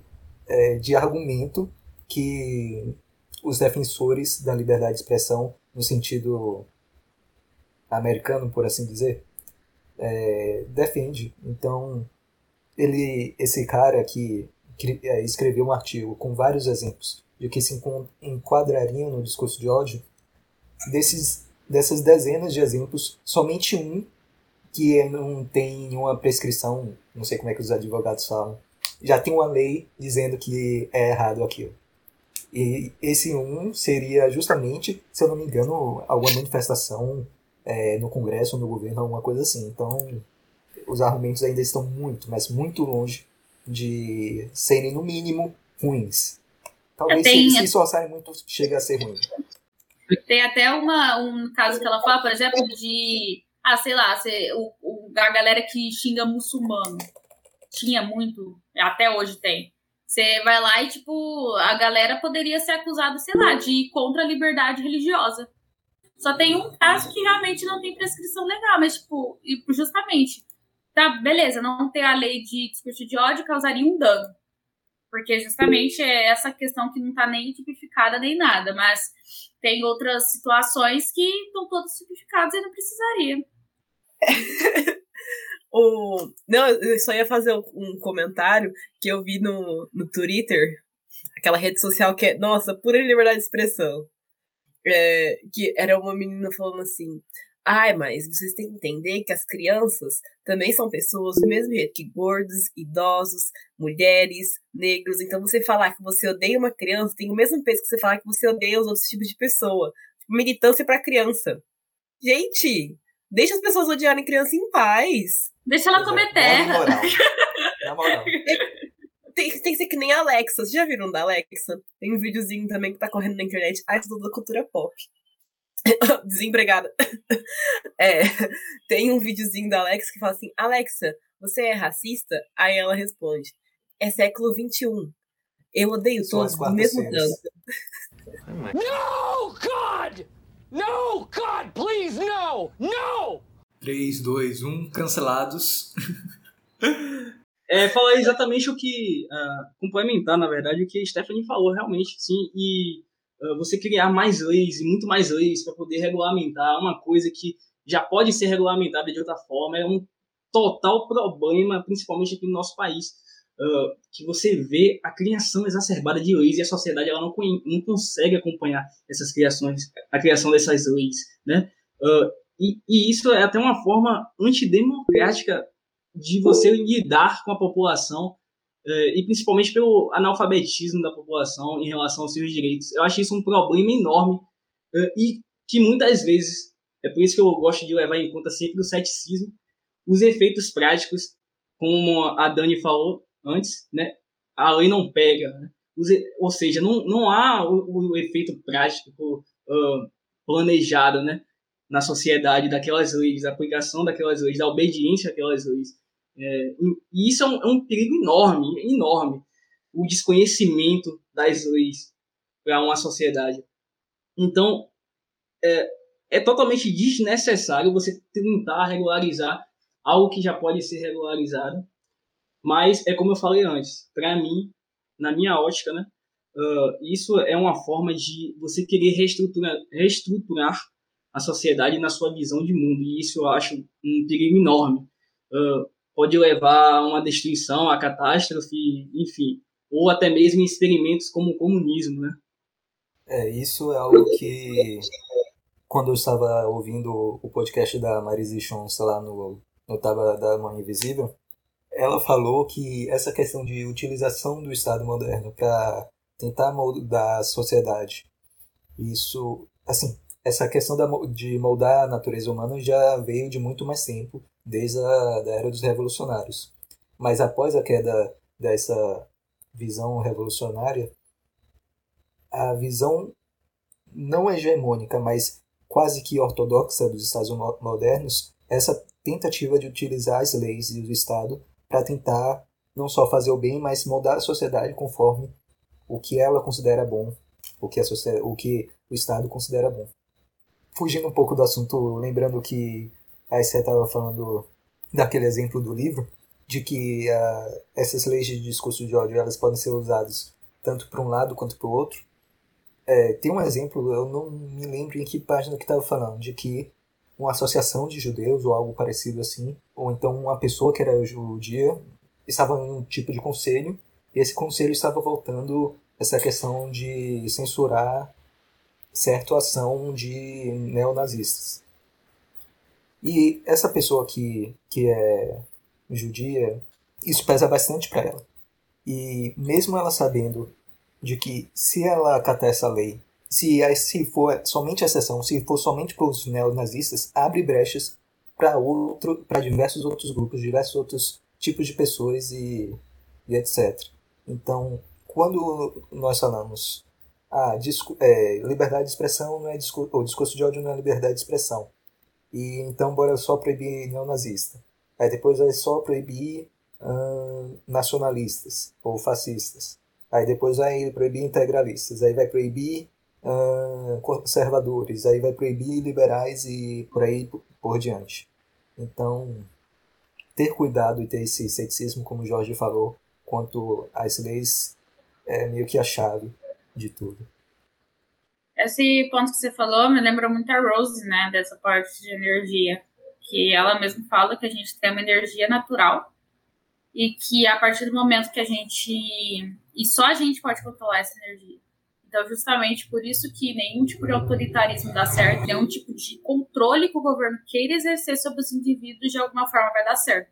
é, de argumento que os defensores da liberdade de expressão, no sentido americano, por assim dizer, é, defende. Então, ele, esse cara que, é, escreveu um artigo com vários exemplos de que se enquadrariam no discurso de ódio, desses, dessas dezenas de exemplos, somente um que não tem uma prescrição, não sei como é que os advogados falam, já tem uma lei dizendo que é errado aquilo. E esse um seria justamente, se eu não me engano, alguma manifestação é, no Congresso ou no governo, alguma coisa assim. Então, os argumentos ainda estão muito, mas muito longe de serem, no mínimo, ruins. Talvez tenho... se, se esforçarem muito, chegue a ser ruim. Tem até uma, um caso que ela fala, por exemplo, de. Ah, sei lá, o, o, a galera que xinga muçulmano. Tinha muito, até hoje tem. Você vai lá e, tipo, a galera poderia ser acusada, sei lá, de ir contra a liberdade religiosa. Só tem um caso que realmente não tem prescrição legal, mas, tipo, justamente, tá, beleza, não ter a lei de discurso de ódio causaria um dano. Porque justamente é essa questão que não tá nem tipificada nem nada, mas tem outras situações que estão todas tipificadas e não precisaria. o, não, eu só ia fazer um comentário que eu vi no, no Twitter, aquela rede social que é, nossa, pura liberdade de expressão. É, que era uma menina falando assim: Ai, mas vocês têm que entender que as crianças também são pessoas do mesmo jeito que gordos, idosos, mulheres, negros. Então você falar que você odeia uma criança tem o mesmo peso que você falar que você odeia os outros tipos de pessoa. Tipo, militância para criança. Gente, deixa as pessoas odiarem criança em paz. Deixa ela comer terra. Na moral. Na moral. Tem, tem que ser que nem a Alexa. Vocês já viram da Alexa? Tem um videozinho também que tá correndo na internet. Ah, é tudo da cultura pop. Desempregada. É, tem um videozinho da Alexa que fala assim: Alexa, você é racista? Aí ela responde: É século XXI. Eu odeio todos do mesmo tanto. No, God! No, God, please, no! No! 3, 2, 1, cancelados. É, falar exatamente o que. Uh, complementar, na verdade, o que a Stephanie falou, realmente, sim. E uh, você criar mais leis e muito mais leis para poder regulamentar uma coisa que já pode ser regulamentada de outra forma é um total problema, principalmente aqui no nosso país. Uh, que você vê a criação exacerbada de leis e a sociedade ela não, não consegue acompanhar essas criações, a criação dessas leis, né? Uh, e, e, isso é até uma forma antidemocrática de você lidar com a população uh, e principalmente pelo analfabetismo da população em relação aos seus direitos. Eu acho isso um problema enorme e que muitas vezes é por isso que eu gosto de levar em conta sempre o ceticismo, os efeitos práticos, como a Dani falou, antes, né, a lei não pega. Né? Ou seja, não, não há o, o efeito prático uh, planejado né, na sociedade daquelas leis, da aplicação daquelas leis, da obediência àquelas leis. É, e isso é um, é um perigo enorme, enorme. O desconhecimento das leis para uma sociedade. Então, é, é totalmente desnecessário você tentar regularizar algo que já pode ser regularizado mas é como eu falei antes, para mim, na minha ótica, né, uh, isso é uma forma de você querer reestruturar, reestruturar a sociedade na sua visão de mundo. E isso eu acho um perigo enorme. Uh, pode levar a uma destruição, a catástrofe, enfim, ou até mesmo experimentos como o comunismo, né? É, isso é algo que quando eu estava ouvindo o podcast da Marise Chonsa lá no, no Taba da Mãe Invisível, ela falou que essa questão de utilização do Estado moderno para tentar moldar a sociedade, isso, assim, essa questão da, de moldar a natureza humana já veio de muito mais tempo, desde a da era dos revolucionários. Mas após a queda dessa visão revolucionária, a visão não hegemônica, mas quase que ortodoxa dos Estados modernos, essa tentativa de utilizar as leis e o Estado para tentar não só fazer o bem, mas moldar a sociedade conforme o que ela considera bom, o que, a o, que o Estado considera bom. Fugindo um pouco do assunto, lembrando que a você estava falando daquele exemplo do livro, de que uh, essas leis de discurso de ódio elas podem ser usadas tanto para um lado quanto para o outro. É, tem um exemplo, eu não me lembro em que página que estava falando, de que uma associação de judeus ou algo parecido assim, ou então uma pessoa que era judia estava em um tipo de conselho e esse conselho estava voltando essa questão de censurar certa ação de neonazistas. E essa pessoa que, que é judia, isso pesa bastante para ela. E mesmo ela sabendo de que se ela acatar essa lei se, se for somente a exceção, se for somente para os neonazistas, abre brechas para outro, para diversos outros grupos, diversos outros tipos de pessoas e, e etc. Então, quando nós falamos ah, é, liberdade de expressão não é discurso, ou discurso de ódio não é liberdade de expressão. E então bora só proibir neonazista. Aí depois vai só proibir hum, nacionalistas ou fascistas. Aí depois vai proibir integralistas. Aí vai proibir uh, conservadores, aí vai proibir liberais e por aí por diante. Então, ter cuidado e ter esse ceticismo, como o Jorge falou, quanto às leis, é meio que a chave de tudo. Esse ponto que você falou me lembra muito a Rose, né, dessa parte de energia, porque ela mesma fala que a gente tem uma energia natural e que a partir do momento que a gente e só a gente pode controlar essa energia. Então, justamente por isso que nenhum tipo de autoritarismo dá certo, nenhum tipo de controle que o governo queira exercer sobre os indivíduos de alguma forma vai dar certo.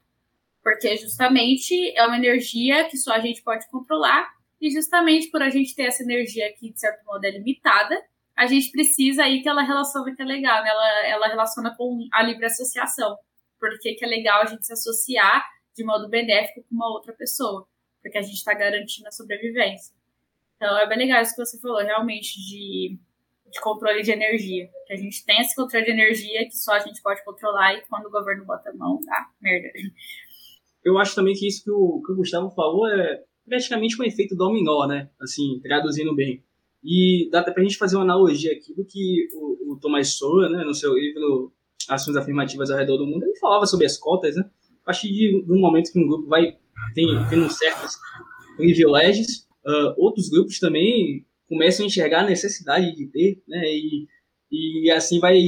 Porque justamente é uma energia que só a gente pode controlar, e justamente por a gente ter essa energia que, de certo modo, é limitada, a gente precisa aí que ela relaciona que é legal, né? ela, ela relaciona com a livre associação. Porque que é legal a gente se associar de modo benéfico com uma outra pessoa, porque a gente está garantindo a sobrevivência. Então é bem legal isso que você falou, realmente, de, de controle de energia. Que a gente tem esse controle de energia que só a gente pode controlar e quando o governo bota a mão, dá merda. Eu acho também que isso que o, que o Gustavo falou é praticamente um efeito dominó, né? Assim, traduzindo bem. E dá até pra gente fazer uma analogia aqui do que o, o Thomas Sowell, né, no seu livro Ações Afirmativas ao Redor do Mundo, ele falava sobre as cotas, né? A partir de, um momento que um grupo vai tendo certos privilégios, uh, outros grupos também começam a enxergar a necessidade de ter, né? E, e assim vai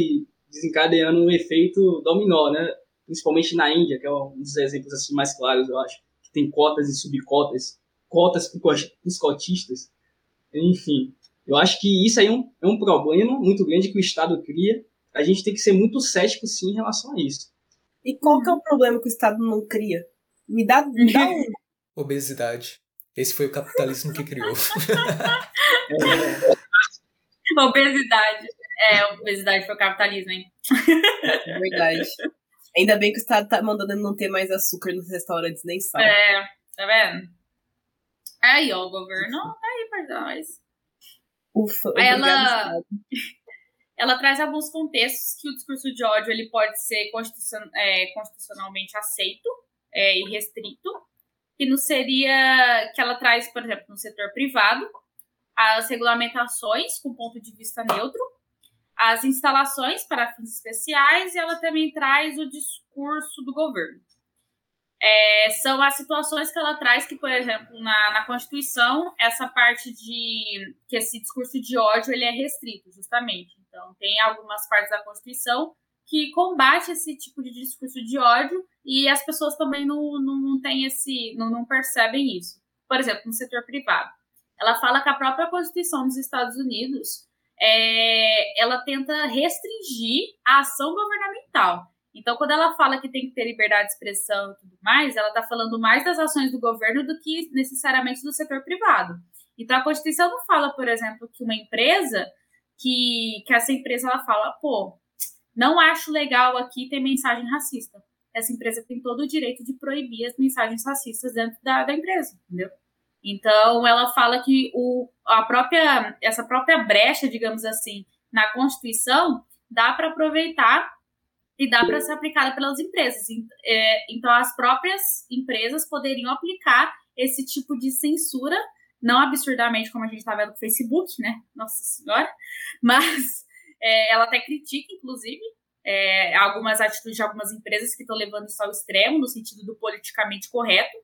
desencadeando um efeito dominó, né? Principalmente na Índia, que é um dos exemplos assim mais claros, eu acho, que tem cotas e subcotas, cotas para os cotistas, enfim. Eu acho que isso aí é um, é um problema muito grande que o Estado cria. A gente tem que ser muito cético, sim, em relação a isso. E qual que é o problema que o Estado não cria? Me dá, me dá um. Obesidade. Esse foi o capitalismo que criou. obesidade. É, obesidade foi o capitalismo, hein? É verdade. Ainda bem que o Estado tá mandando não ter mais açúcar nos restaurantes, nem sal. É, tá vendo? Aí, ó, o governo tá aí pra nós. Ufa, ela, ela traz alguns contextos que o discurso de ódio ele pode ser constitucion, é, constitucionalmente aceito é, e restrito, que não seria que ela traz, por exemplo, no setor privado, as regulamentações com ponto de vista neutro, as instalações para fins especiais e ela também traz o discurso do governo. É, são as situações que ela traz que, por exemplo, na, na Constituição, essa parte de que esse discurso de ódio ele é restrito, justamente. Então, tem algumas partes da Constituição que combate esse tipo de discurso de ódio e as pessoas também não, não, não têm esse, não, não percebem isso. Por exemplo, no setor privado. Ela fala que a própria Constituição dos Estados Unidos é, ela tenta restringir a ação governamental. Então, quando ela fala que tem que ter liberdade de expressão e tudo mais, ela está falando mais das ações do governo do que necessariamente do setor privado. Então, a Constituição não fala, por exemplo, que uma empresa, que, que essa empresa ela fala, pô, não acho legal aqui ter mensagem racista. Essa empresa tem todo o direito de proibir as mensagens racistas dentro da, da empresa, entendeu? Então, ela fala que o, a própria, essa própria brecha, digamos assim, na Constituição, dá para aproveitar e dá para ser aplicada pelas empresas. É, então, as próprias empresas poderiam aplicar esse tipo de censura, não absurdamente como a gente está vendo no Facebook, né? Nossa Senhora, mas é, ela até critica, inclusive, é, algumas atitudes de algumas empresas que estão levando isso ao extremo, no sentido do politicamente correto.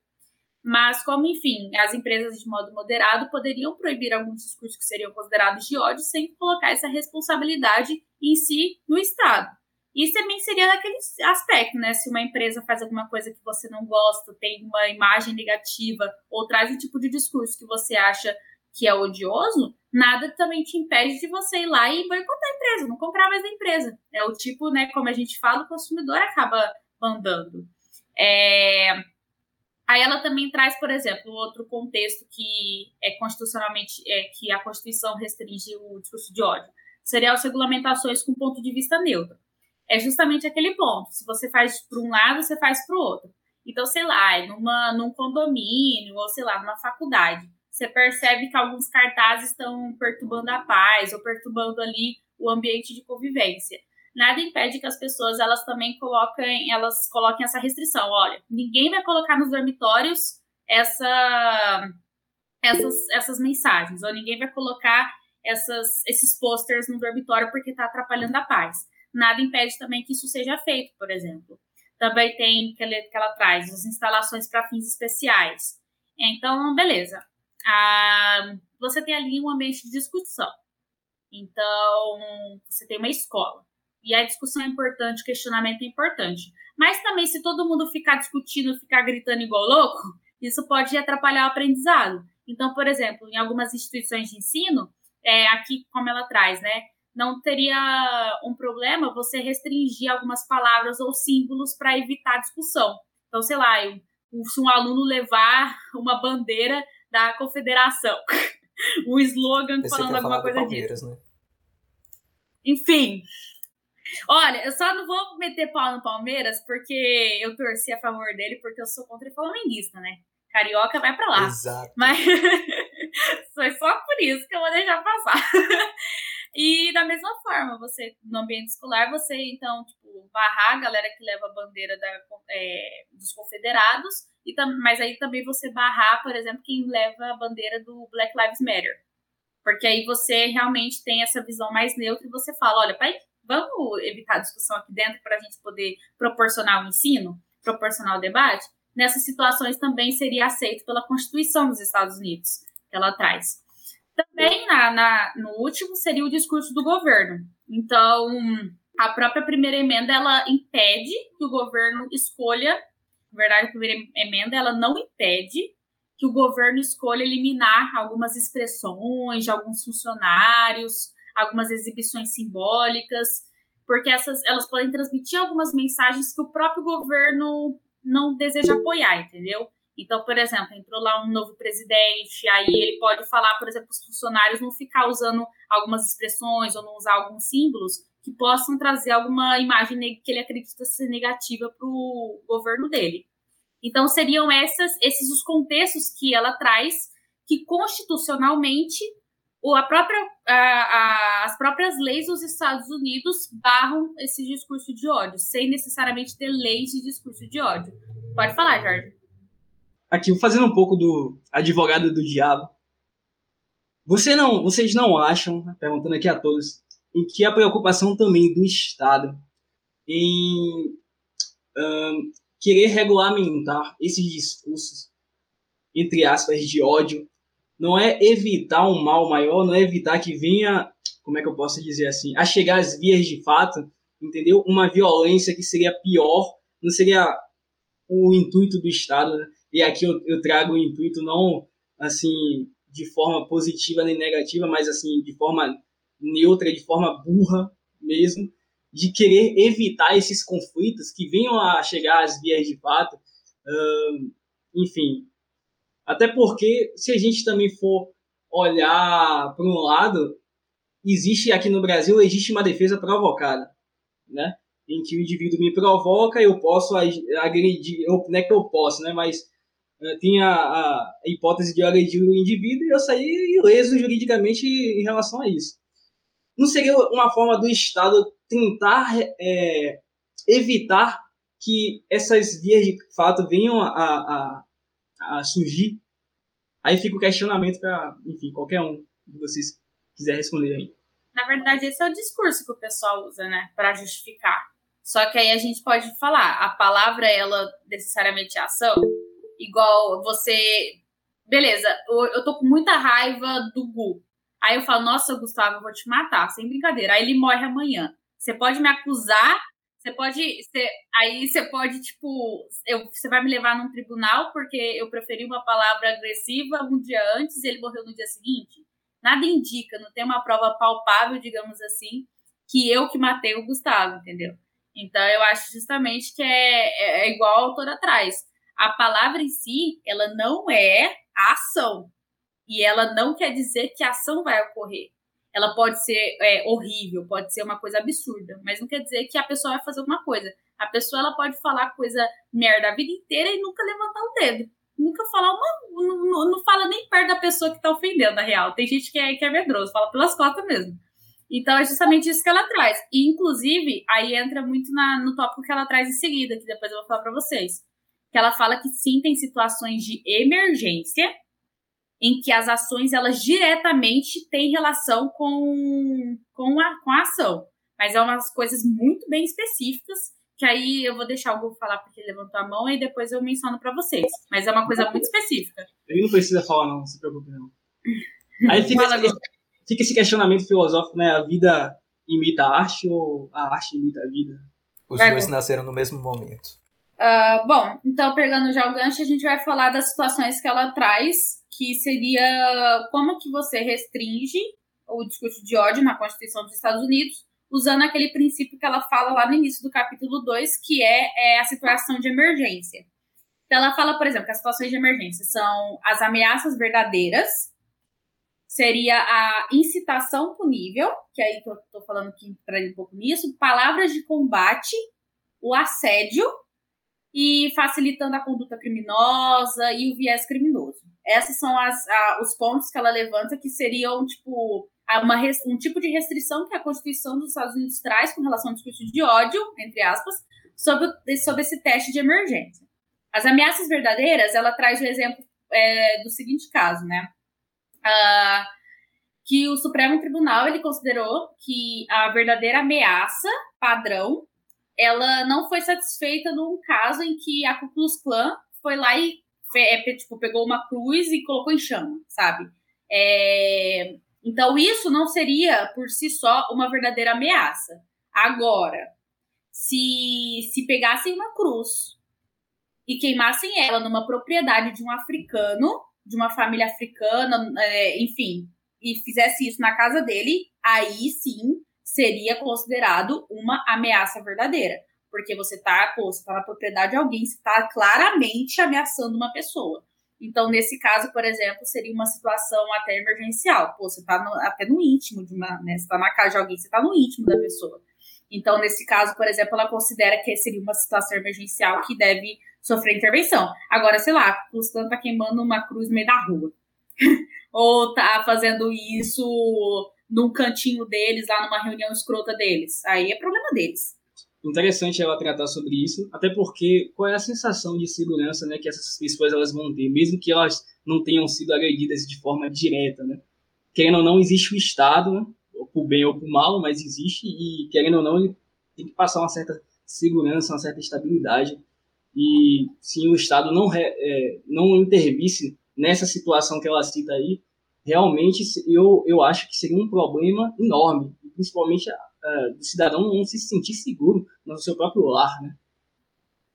Mas, como, enfim, as empresas de modo moderado poderiam proibir alguns discursos que seriam considerados de ódio sem colocar essa responsabilidade em si no Estado. Isso também seria naquele aspecto, né? Se uma empresa faz alguma coisa que você não gosta, tem uma imagem negativa, ou traz um tipo de discurso que você acha que é odioso, nada também te impede de você ir lá e boicotar a empresa, não comprar mais da empresa. É o tipo, né, como a gente fala, o consumidor acaba mandando. É... Aí ela também traz, por exemplo, outro contexto que é constitucionalmente, é, que a Constituição restringe o discurso de ódio. Seria as regulamentações com ponto de vista neutro. É justamente aquele ponto. Se você faz para um lado, você faz para o outro. Então, sei lá, numa, num condomínio, ou sei lá, numa faculdade você percebe que alguns cartazes estão perturbando a paz ou perturbando ali o ambiente de convivência. Nada impede que as pessoas elas também coloquem, elas coloquem essa restrição. Olha, ninguém vai colocar nos dormitórios essa, essas, essas mensagens, ou ninguém vai colocar essas, esses posters no dormitório porque está atrapalhando a paz. Nada impede também que isso seja feito, por exemplo. Também tem que ela, que ela traz as instalações para fins especiais. Então, beleza ah, você tem ali um ambiente de discussão. Então, você tem uma escola. E a discussão é importante, o questionamento é importante. Mas também, se todo mundo ficar discutindo, ficar gritando igual louco, isso pode atrapalhar o aprendizado. Então, por exemplo, em algumas instituições de ensino, é, aqui como ela traz, né? Não teria um problema você restringir algumas palavras ou símbolos para evitar discussão. Então, sei lá, se um aluno levar uma bandeira da confederação, um slogan falando alguma coisa disso. Né? Enfim, Olha, eu só não vou meter pau no Palmeiras porque eu torci a favor dele, porque eu sou contra o flamenguista, né? Carioca vai pra lá. Exato. Mas foi só por isso que eu vou deixar passar. E da mesma forma, você, no ambiente escolar, você então, tipo, barrar a galera que leva a bandeira da, é, dos confederados, e mas aí também você barrar, por exemplo, quem leva a bandeira do Black Lives Matter. Porque aí você realmente tem essa visão mais neutra e você fala, olha, pai, vamos evitar discussão aqui dentro para a gente poder proporcionar o ensino, proporcionar o debate, nessas situações também seria aceito pela Constituição dos Estados Unidos, que ela traz. Também na, na, no último seria o discurso do governo. Então, a própria primeira emenda ela impede que o governo escolha, na verdade, a primeira emenda ela não impede que o governo escolha eliminar algumas expressões de alguns funcionários algumas exibições simbólicas, porque essas elas podem transmitir algumas mensagens que o próprio governo não deseja apoiar, entendeu? Então, por exemplo, entrou lá um novo presidente, aí ele pode falar, por exemplo, os funcionários não ficar usando algumas expressões ou não usar alguns símbolos que possam trazer alguma imagem que ele acredita ser negativa para o governo dele. Então, seriam essas, esses os contextos que ela traz que constitucionalmente a própria, a, a, as próprias leis dos Estados Unidos barram esse discurso de ódio, sem necessariamente ter leis de discurso de ódio. Pode falar, Jorge. Aqui, fazendo um pouco do advogado do diabo. Você não, vocês não acham, perguntando aqui a todos, em que a preocupação também do Estado em um, querer regulamentar esses discursos, entre aspas, de ódio, não é evitar um mal maior, não é evitar que venha, como é que eu posso dizer assim, a chegar às vias de fato, entendeu? Uma violência que seria pior, não seria o intuito do Estado, né? E aqui eu, eu trago o intuito não, assim, de forma positiva nem negativa, mas, assim, de forma neutra, de forma burra mesmo, de querer evitar esses conflitos que venham a chegar às vias de fato, uh, enfim, até porque, se a gente também for olhar para um lado, existe aqui no Brasil existe uma defesa provocada, né? Em que o indivíduo me provoca, eu posso agredir, eu, não é que eu posso, né? Mas uh, tem a, hipótese de agredir o indivíduo e eu sair ileso juridicamente em relação a isso. Não seria uma forma do Estado tentar é, evitar que essas vias de fato venham a, a, a surgir. Aí fica o questionamento para, enfim, qualquer um de vocês quiser responder aí. Na verdade, esse é o discurso que o pessoal usa, né, para justificar. Só que aí a gente pode falar, a palavra ela necessariamente é ação, igual você, beleza, eu tô com muita raiva do Gu. Aí eu falo, nossa, Gustavo, eu vou te matar, sem brincadeira. Aí ele morre amanhã. Você pode me acusar você pode. Você, aí você pode, tipo, eu, você vai me levar num tribunal porque eu preferi uma palavra agressiva um dia antes e ele morreu no dia seguinte. Nada indica, não tem uma prova palpável, digamos assim, que eu que matei o Gustavo, entendeu? Então eu acho justamente que é, é, é igual ao autor atrás. A palavra em si, ela não é a ação. E ela não quer dizer que a ação vai ocorrer ela pode ser é, horrível, pode ser uma coisa absurda, mas não quer dizer que a pessoa vai fazer alguma coisa. A pessoa ela pode falar coisa merda a vida inteira e nunca levantar o dedo. Nunca falar uma. Não, não fala nem perto da pessoa que tá ofendendo, na real. Tem gente que é, que é medroso, fala pelas costas mesmo. Então é justamente isso que ela traz. E, inclusive, aí entra muito na, no tópico que ela traz em seguida, que depois eu vou falar para vocês. Que ela fala que sim, tem situações de emergência, em que as ações elas diretamente têm relação com, com, a, com a ação. Mas é umas coisas muito bem específicas, que aí eu vou deixar o Google falar porque ele levantou a mão e depois eu menciono para vocês. Mas é uma coisa muito específica. Ele não precisa falar, não, não se preocupe, não. Aí fica, esse, fica esse questionamento filosófico, né? A vida imita a arte ou a arte imita a vida? Os Vai, dois nasceram no mesmo momento. Ah, bom, então pegando já o gancho, a gente vai falar das situações que ela traz, que seria como que você restringe o discurso de ódio na Constituição dos Estados Unidos, usando aquele princípio que ela fala lá no início do capítulo 2, que é, é a situação de emergência. Então ela fala, por exemplo, que as situações de emergência são as ameaças verdadeiras, seria a incitação punível, que aí que eu tô falando que entraria um pouco nisso, palavras de combate, o assédio e facilitando a conduta criminosa e o viés criminoso. Esses são as, a- os pontos que ela levanta que seriam, tipo, uma, um tipo de restrição que a Constituição dos Estados Unidos traz com relação ao discurso de ódio, entre aspas, sobre, sobre esse teste de emergência. As ameaças verdadeiras, ela traz o exemplo é, do seguinte caso, né? Ah, que o Supremo Tribunal ele considerou que a verdadeira ameaça padrão ela não foi satisfeita num caso em que a Ku Klux Klan foi lá e é, tipo, pegou uma cruz e colocou em chama, sabe? É, Então, isso não seria, por si só, uma verdadeira ameaça. Agora, se, se pegassem uma cruz e queimassem ela numa propriedade de um africano, de uma família africana, é, enfim, e fizesse isso na casa dele, aí sim seria considerado uma ameaça verdadeira. Porque você tá, você tá na propriedade de alguém, você tá claramente ameaçando uma pessoa. Então, nesse caso, por exemplo, seria uma situação até emergencial. Pô, você tá no- até no íntimo de uma, né? Você tá na casa de alguém, você tá no íntimo da pessoa. Então, nesse caso, por exemplo, ela considera que seria uma situação emergencial que deve sofrer intervenção. Agora, sei lá, o Custan tá queimando uma cruz no meio da rua. Ou tá fazendo isso num cantinho deles, lá numa reunião escrota deles. Aí é problema deles. Interessante ela tratar sobre isso, até porque qual é a sensação de segurança né, que essas pessoas elas vão ter, mesmo que elas não tenham sido agredidas de forma direta, né? Querendo ou não, existe o Estado, né, por bem ou por mal, mas existe, e querendo ou não, tem que passar uma certa segurança, uma certa estabilidade. E se o Estado não, é, não intervisse nessa situação que ela cita aí, realmente eu, eu acho que seria um problema enorme, principalmente uh, do cidadão não se sentir seguro no seu próprio lar, né?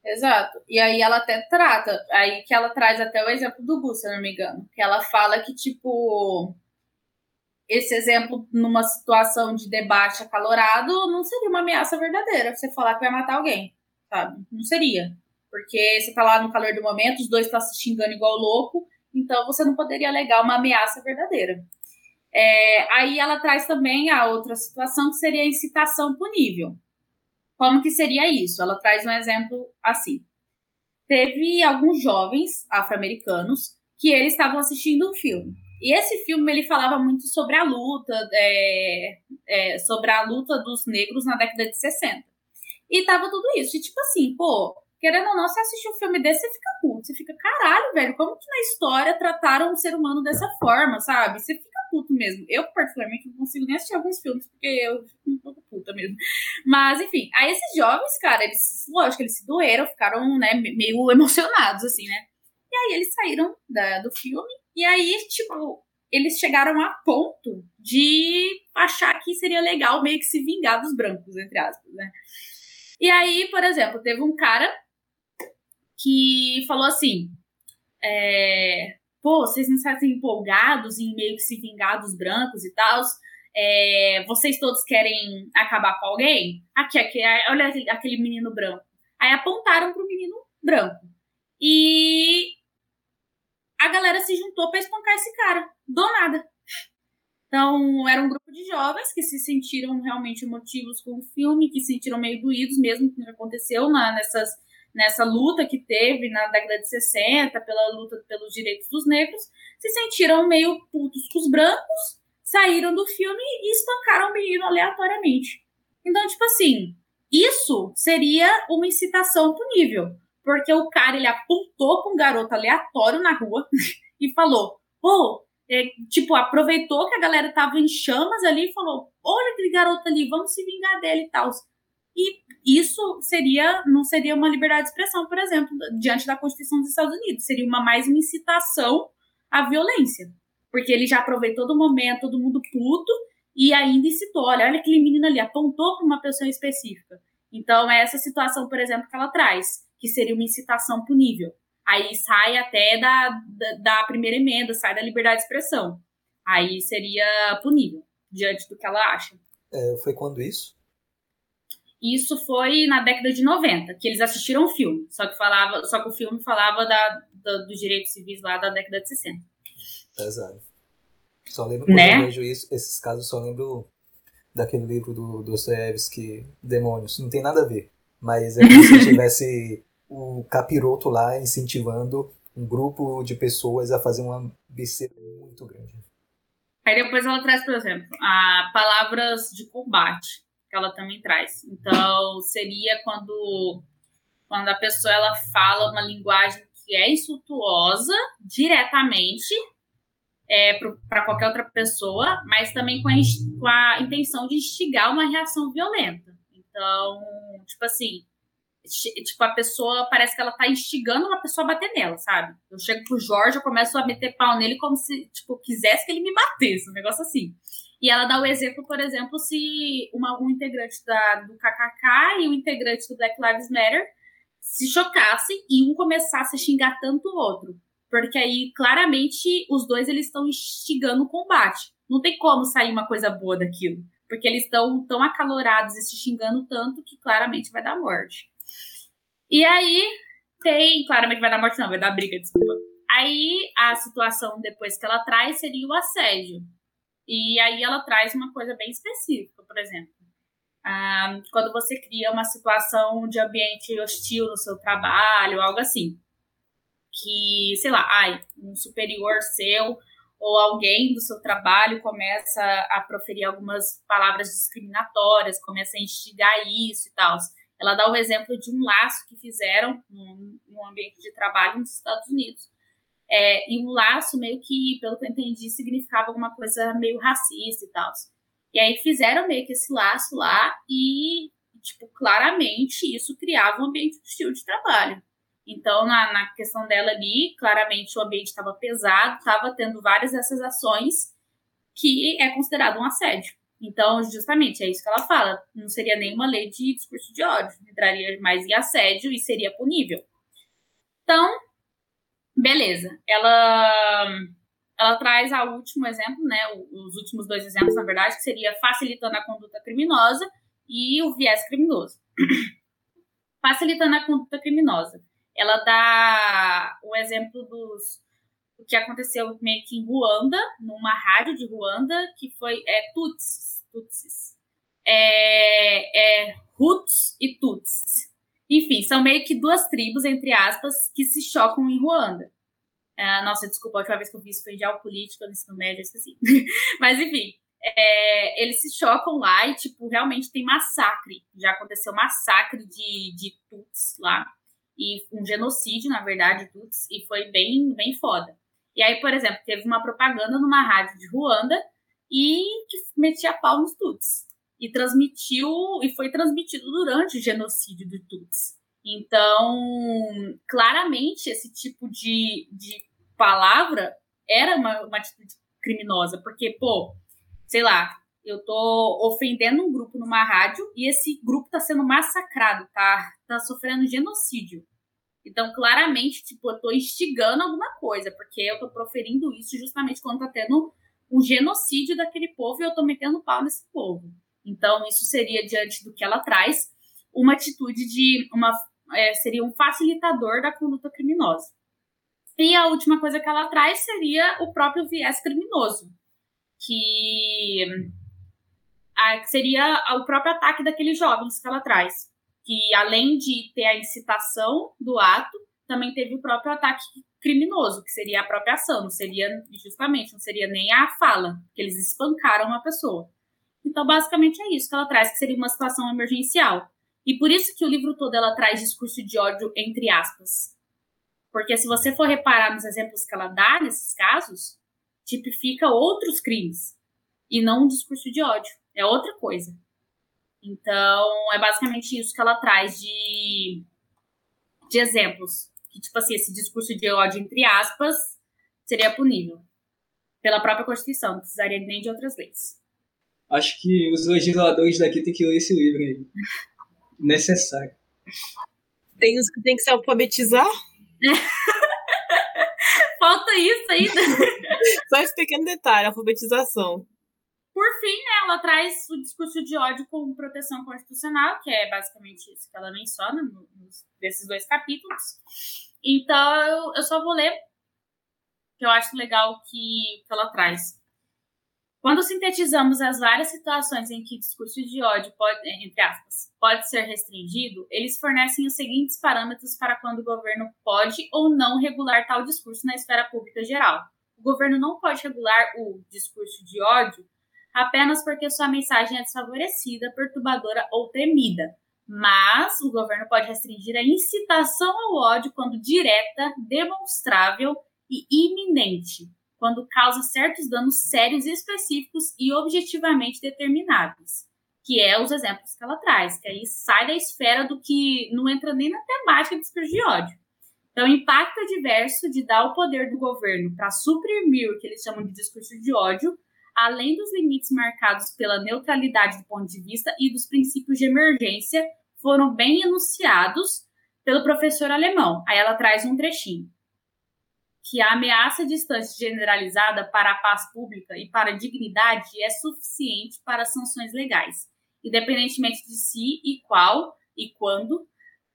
Exato. E aí ela até trata, aí que ela traz até o exemplo do Gu, se não me engano, que ela fala que, tipo, esse exemplo numa situação de debate acalorado não seria uma ameaça verdadeira, você falar que vai matar alguém, sabe? Não seria. Porque você tá lá no calor do momento, os dois estão se xingando igual louco, então você não poderia alegar uma ameaça verdadeira. É, aí ela traz também a outra situação que seria a incitação punível. Como que seria isso? Ela traz um exemplo assim. Teve alguns jovens afro-americanos que eles estavam assistindo um filme. E esse filme ele falava muito sobre a luta, é, é, sobre a luta dos negros na década de 60. E tava tudo isso. E tipo assim, pô, querendo ou não, você assiste um filme desse, você fica puto. Você fica, caralho, velho, como que na história trataram o ser humano dessa forma, sabe? Você fica puto mesmo. Eu, particularmente, não consigo nem assistir alguns filmes, porque eu fico um pouco puta mesmo. Mas, enfim, aí esses jovens, cara, eles, lógico, eles se doeram, ficaram, né, meio emocionados, assim, né? E aí eles saíram da, do filme, e aí, tipo, eles chegaram a ponto de achar que seria legal meio que se vingar dos brancos, entre aspas, né? E aí, por exemplo, teve um cara que falou assim: é, pô, vocês não estão empolgados em meio que se vingar dos brancos e tal. É, vocês todos querem acabar com alguém? Aqui, aqui, olha aquele menino branco. Aí apontaram pro menino branco. E a galera se juntou para espancar esse cara. Do nada. Então, era um grupo de jovens que se sentiram realmente emotivos com o filme, que se sentiram meio doídos mesmo com o que aconteceu na, nessas, nessa luta que teve na década de 60, pela luta pelos direitos dos negros, se sentiram meio putos com os brancos, saíram do filme e espancaram o menino aleatoriamente. Então, tipo assim, isso seria uma incitação punível, porque o cara ele apontou para um garoto aleatório na rua e falou: pô, é, tipo, aproveitou que a galera tava em chamas ali e falou: olha aquele garoto ali, vamos se vingar dele e tal. E isso seria, não seria uma liberdade de expressão, por exemplo, diante da Constituição dos Estados Unidos. Seria uma mais uma incitação à violência. Porque ele já aproveitou do momento, todo mundo puto, e ainda incitou. Olha, olha aquele menino ali, apontou para uma pessoa específica. Então, é essa situação, por exemplo, que ela traz, que seria uma incitação punível. Aí sai até da, da, da primeira emenda, sai da liberdade de expressão. Aí seria punível, diante do que ela acha. É, foi quando isso? Isso foi na década de 90, que eles assistiram o filme. Só que, falava, só que o filme falava da, da, dos direitos civis lá da década de 60. Exato. Só lembro quando Né? eu vejo isso, esses casos, só lembro daquele livro do Dostoiévski, Demônios. Não tem nada a ver. Mas é como se tivesse o capiroto lá incentivando um grupo de pessoas a fazer uma besteira muito grande. Aí depois ela traz, por exemplo, a palavras de combate, que ela também traz. Então, seria quando, quando a pessoa ela fala uma linguagem que é insultuosa diretamente é, para qualquer outra pessoa, mas também com a, com a intenção de instigar uma reação violenta. Então, tipo assim, tipo, a pessoa parece que ela tá instigando uma pessoa a bater nela, sabe? Eu chego pro Jorge, eu começo a meter pau nele como se, tipo, quisesse que ele me batesse, um negócio assim. E ela dá o exemplo, por exemplo, se uma, um integrante da, do KKK e um integrante do Black Lives Matter se chocassem e um começasse a xingar tanto o outro. Porque aí, claramente, os dois eles estão instigando o combate. Não tem como sair uma coisa boa daquilo. Porque eles estão tão acalorados e se xingando tanto que claramente vai dar morte. E aí tem, claramente vai dar morte, não, vai dar briga, desculpa. Aí a situação depois que ela traz seria o assédio. E aí ela traz uma coisa bem específica, por exemplo. Ah, quando você cria uma situação de ambiente hostil no seu trabalho, algo assim. Que, sei lá, ai, um superior seu ou alguém do seu trabalho começa a proferir algumas palavras discriminatórias, começa a instigar isso e tal. Ela dá o exemplo de um laço que fizeram num, num ambiente de trabalho nos Estados Unidos. É, e um laço meio que, pelo que eu entendi, significava alguma coisa meio racista e tal. E aí fizeram meio que esse laço lá e, tipo, claramente isso criava um ambiente hostil de trabalho. Então, na, na questão dela ali, claramente o ambiente estava pesado, estava tendo várias dessas ações que é considerado um assédio. Então, justamente, é isso que ela fala. Não seria nenhuma lei de discurso de ódio, entraria mais em assédio e seria punível. Então, beleza. Ela ela traz o último exemplo, né? Os últimos dois exemplos, na verdade, que seria facilitando a conduta criminosa e o viés criminoso. facilitando a conduta criminosa. Ela dá o exemplo dos o que aconteceu meio que em Ruanda, numa rádio de Ruanda, que foi é, Tutsis. Tutsis. É, é, Hutus e Tutsis. Enfim, são meio que duas tribos, entre aspas, que se chocam em Ruanda. É, nossa, desculpa, a última vez que eu vi isso foi geopolítica no ensino médio, esqueci. Mas, enfim, é, eles se chocam lá e, tipo, realmente tem massacre. Já aconteceu massacre de, de Tuts lá. E um genocídio, na verdade, Tuts, e foi bem, bem foda. E aí, por exemplo, teve uma propaganda numa rádio de Ruanda e que metia pau nos Tuts. E transmitiu, e foi transmitido durante o genocídio do Tuts. Então, claramente, esse tipo de, de palavra era uma, uma atitude criminosa, porque, pô, sei lá, eu tô ofendendo um grupo numa rádio e esse grupo tá sendo massacrado, tá, tá sofrendo genocídio. Então, claramente, tipo, eu tô instigando alguma coisa, porque eu tô proferindo isso justamente quando tá tendo um genocídio daquele povo e eu tô metendo pau nesse povo. Então, isso seria, diante do que ela traz, uma atitude de uma é, seria um facilitador da conduta criminosa. E a última coisa que ela traz seria o próprio viés criminoso, que, a, que seria o próprio ataque daqueles jovens que ela traz, que além de ter a incitação do ato, também teve o próprio ataque criminoso, que seria a própria ação, não seria justamente, não seria nem a fala, que eles espancaram uma pessoa. Então, basicamente é isso que ela traz, que seria uma situação emergencial. E por isso que o livro todo ela traz discurso de ódio entre aspas. Porque se você for reparar nos exemplos que ela dá nesses casos, tipifica outros crimes e não um discurso de ódio. É outra coisa. Então, é basicamente isso que ela traz de, de exemplos. Que, tipo assim, esse discurso de ódio, entre aspas, seria punível pela própria Constituição, não precisaria nem de outras leis. Acho que os legisladores daqui têm que ler esse livro aí. Necessário. Tem os que tem que se alfabetizar? Falta isso ainda. Só esse pequeno detalhe, alfabetização. Por fim, né, ela traz o discurso de ódio com proteção constitucional, que é basicamente isso que ela menciona nos, nesses dois capítulos. Então, eu só vou ler, que eu acho legal que, que ela traz. Quando sintetizamos as várias situações em que discurso de ódio pode, entre aspas, pode ser restringido, eles fornecem os seguintes parâmetros para quando o governo pode ou não regular tal discurso na esfera pública geral. O governo não pode regular o discurso de ódio apenas porque sua mensagem é desfavorecida, perturbadora ou temida. Mas o governo pode restringir a incitação ao ódio quando direta, demonstrável e iminente quando causa certos danos sérios específicos e objetivamente determinados, que é os exemplos que ela traz, que aí sai da esfera do que não entra nem na temática do discurso de ódio. Então, impacto adverso de dar o poder do governo para suprimir o que eles chamam de discurso de ódio, além dos limites marcados pela neutralidade do ponto de vista e dos princípios de emergência, foram bem enunciados pelo professor alemão. Aí ela traz um trechinho que a ameaça distante generalizada para a paz pública e para a dignidade é suficiente para sanções legais, independentemente de si e qual e quando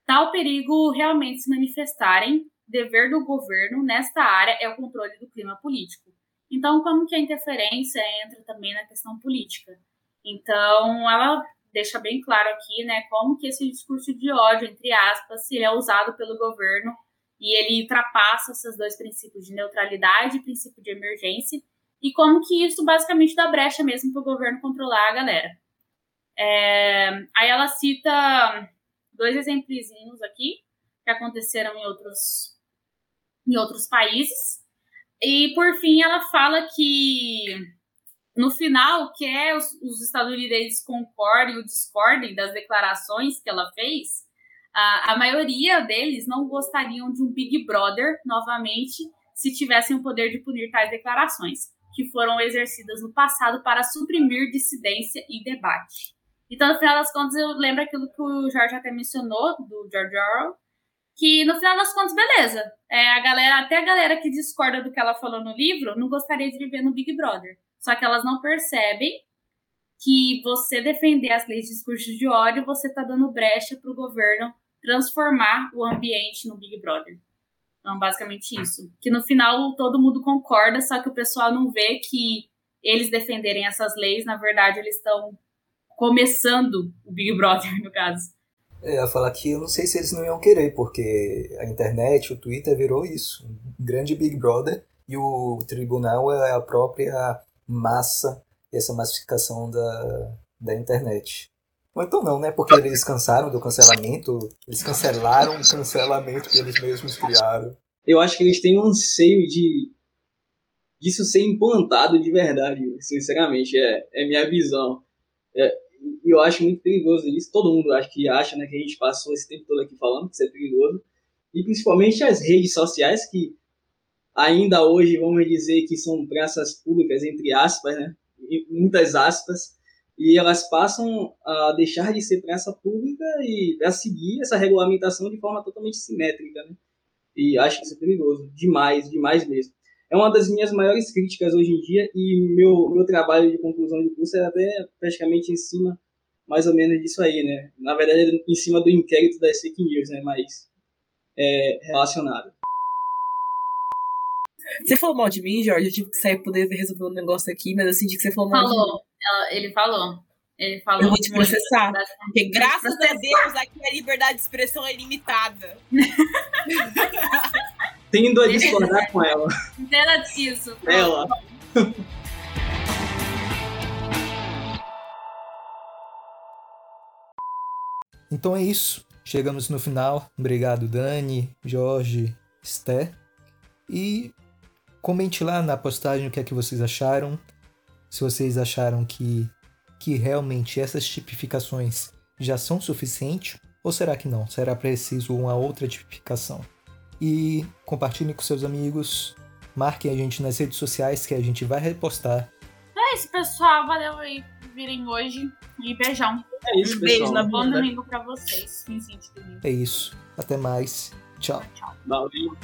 tal perigo realmente se manifestarem, dever do governo nesta área é o controle do clima político. Então, como que a interferência entra também na questão política? Então, ela deixa bem claro aqui, né, como que esse discurso de ódio, entre aspas, se é usado pelo governo e ele ultrapassa esses dois princípios de neutralidade e princípio de emergência, e como que isso basicamente dá brecha mesmo para o governo controlar a galera. É, aí ela cita dois exemplizinhos aqui que aconteceram em outros, em outros países. E por fim ela fala que no final, quer os, os estadunidenses concordem ou discordem das declarações que ela fez, a, a maioria deles não gostariam de um Big Brother novamente se tivessem o poder de punir tais declarações, que foram exercidas no passado para suprimir dissidência e debate. Então, no final das contas, eu lembro aquilo que o Jorge até mencionou, do George Orwell, que no final das contas, beleza. É, a galera, até a galera que discorda do que ela falou no livro, não gostaria de viver no Big Brother. Só que elas não percebem que você defender as leis de discurso de ódio, você está dando brecha para o governo transformar o ambiente no Big Brother. Então, basicamente isso. Que no final todo mundo concorda, só que o pessoal não vê que eles defenderem essas leis, na verdade, eles estão começando o Big Brother, no caso. É, falar que eu não sei se eles não iam querer, porque a internet, o Twitter virou isso. Um grande Big Brother e o tribunal é a própria massa, essa massificação da, da internet. Ou então não, né? Porque eles cansaram do cancelamento, eles cancelaram o cancelamento que eles mesmos criaram. Eu acho que eles têm um anseio de disso ser implantado de verdade, sinceramente, é, é minha visão. É, eu acho muito perigoso isso. Todo mundo acho que acha né, que a gente passou esse tempo todo aqui falando que isso é perigoso. E principalmente as redes sociais, que ainda hoje vamos dizer que são praças públicas, entre aspas, né? muitas aspas, e elas passam a deixar de ser praça pública e a seguir essa regulamentação de forma totalmente simétrica, né? E acho que isso é perigoso, demais, demais mesmo. É uma das minhas maiores críticas hoje em dia e meu, meu trabalho de conclusão de curso é até praticamente em cima, mais ou menos, disso aí, né? Na verdade, em cima do inquérito das fake news, né? Mas é relacionado. Você falou mal de mim, Jorge? Eu tive que sair pra poder resolver um negócio aqui, mas eu senti que você falou mal falou. de mim. Ela, ele falou. Ele falou. Eu vou te processar. muito. Porque graças a Deus aqui a liberdade de expressão é ilimitada. Tendo a discordar com ela. Nada disso. Ela. Então é isso. Chegamos no final. Obrigado, Dani, Jorge, Esté. E comente lá na postagem o que é que vocês acharam. Se vocês acharam que, que realmente essas tipificações já são suficientes ou será que não? Será preciso uma outra tipificação? E compartilhem com seus amigos, marquem a gente nas redes sociais que a gente vai repostar. É isso, pessoal. Valeu aí por virem hoje. E beijão. É isso, Um beijo pessoal. na Bom bunda. domingo pra vocês. De domingo. É isso. Até mais. Tchau. Valeu.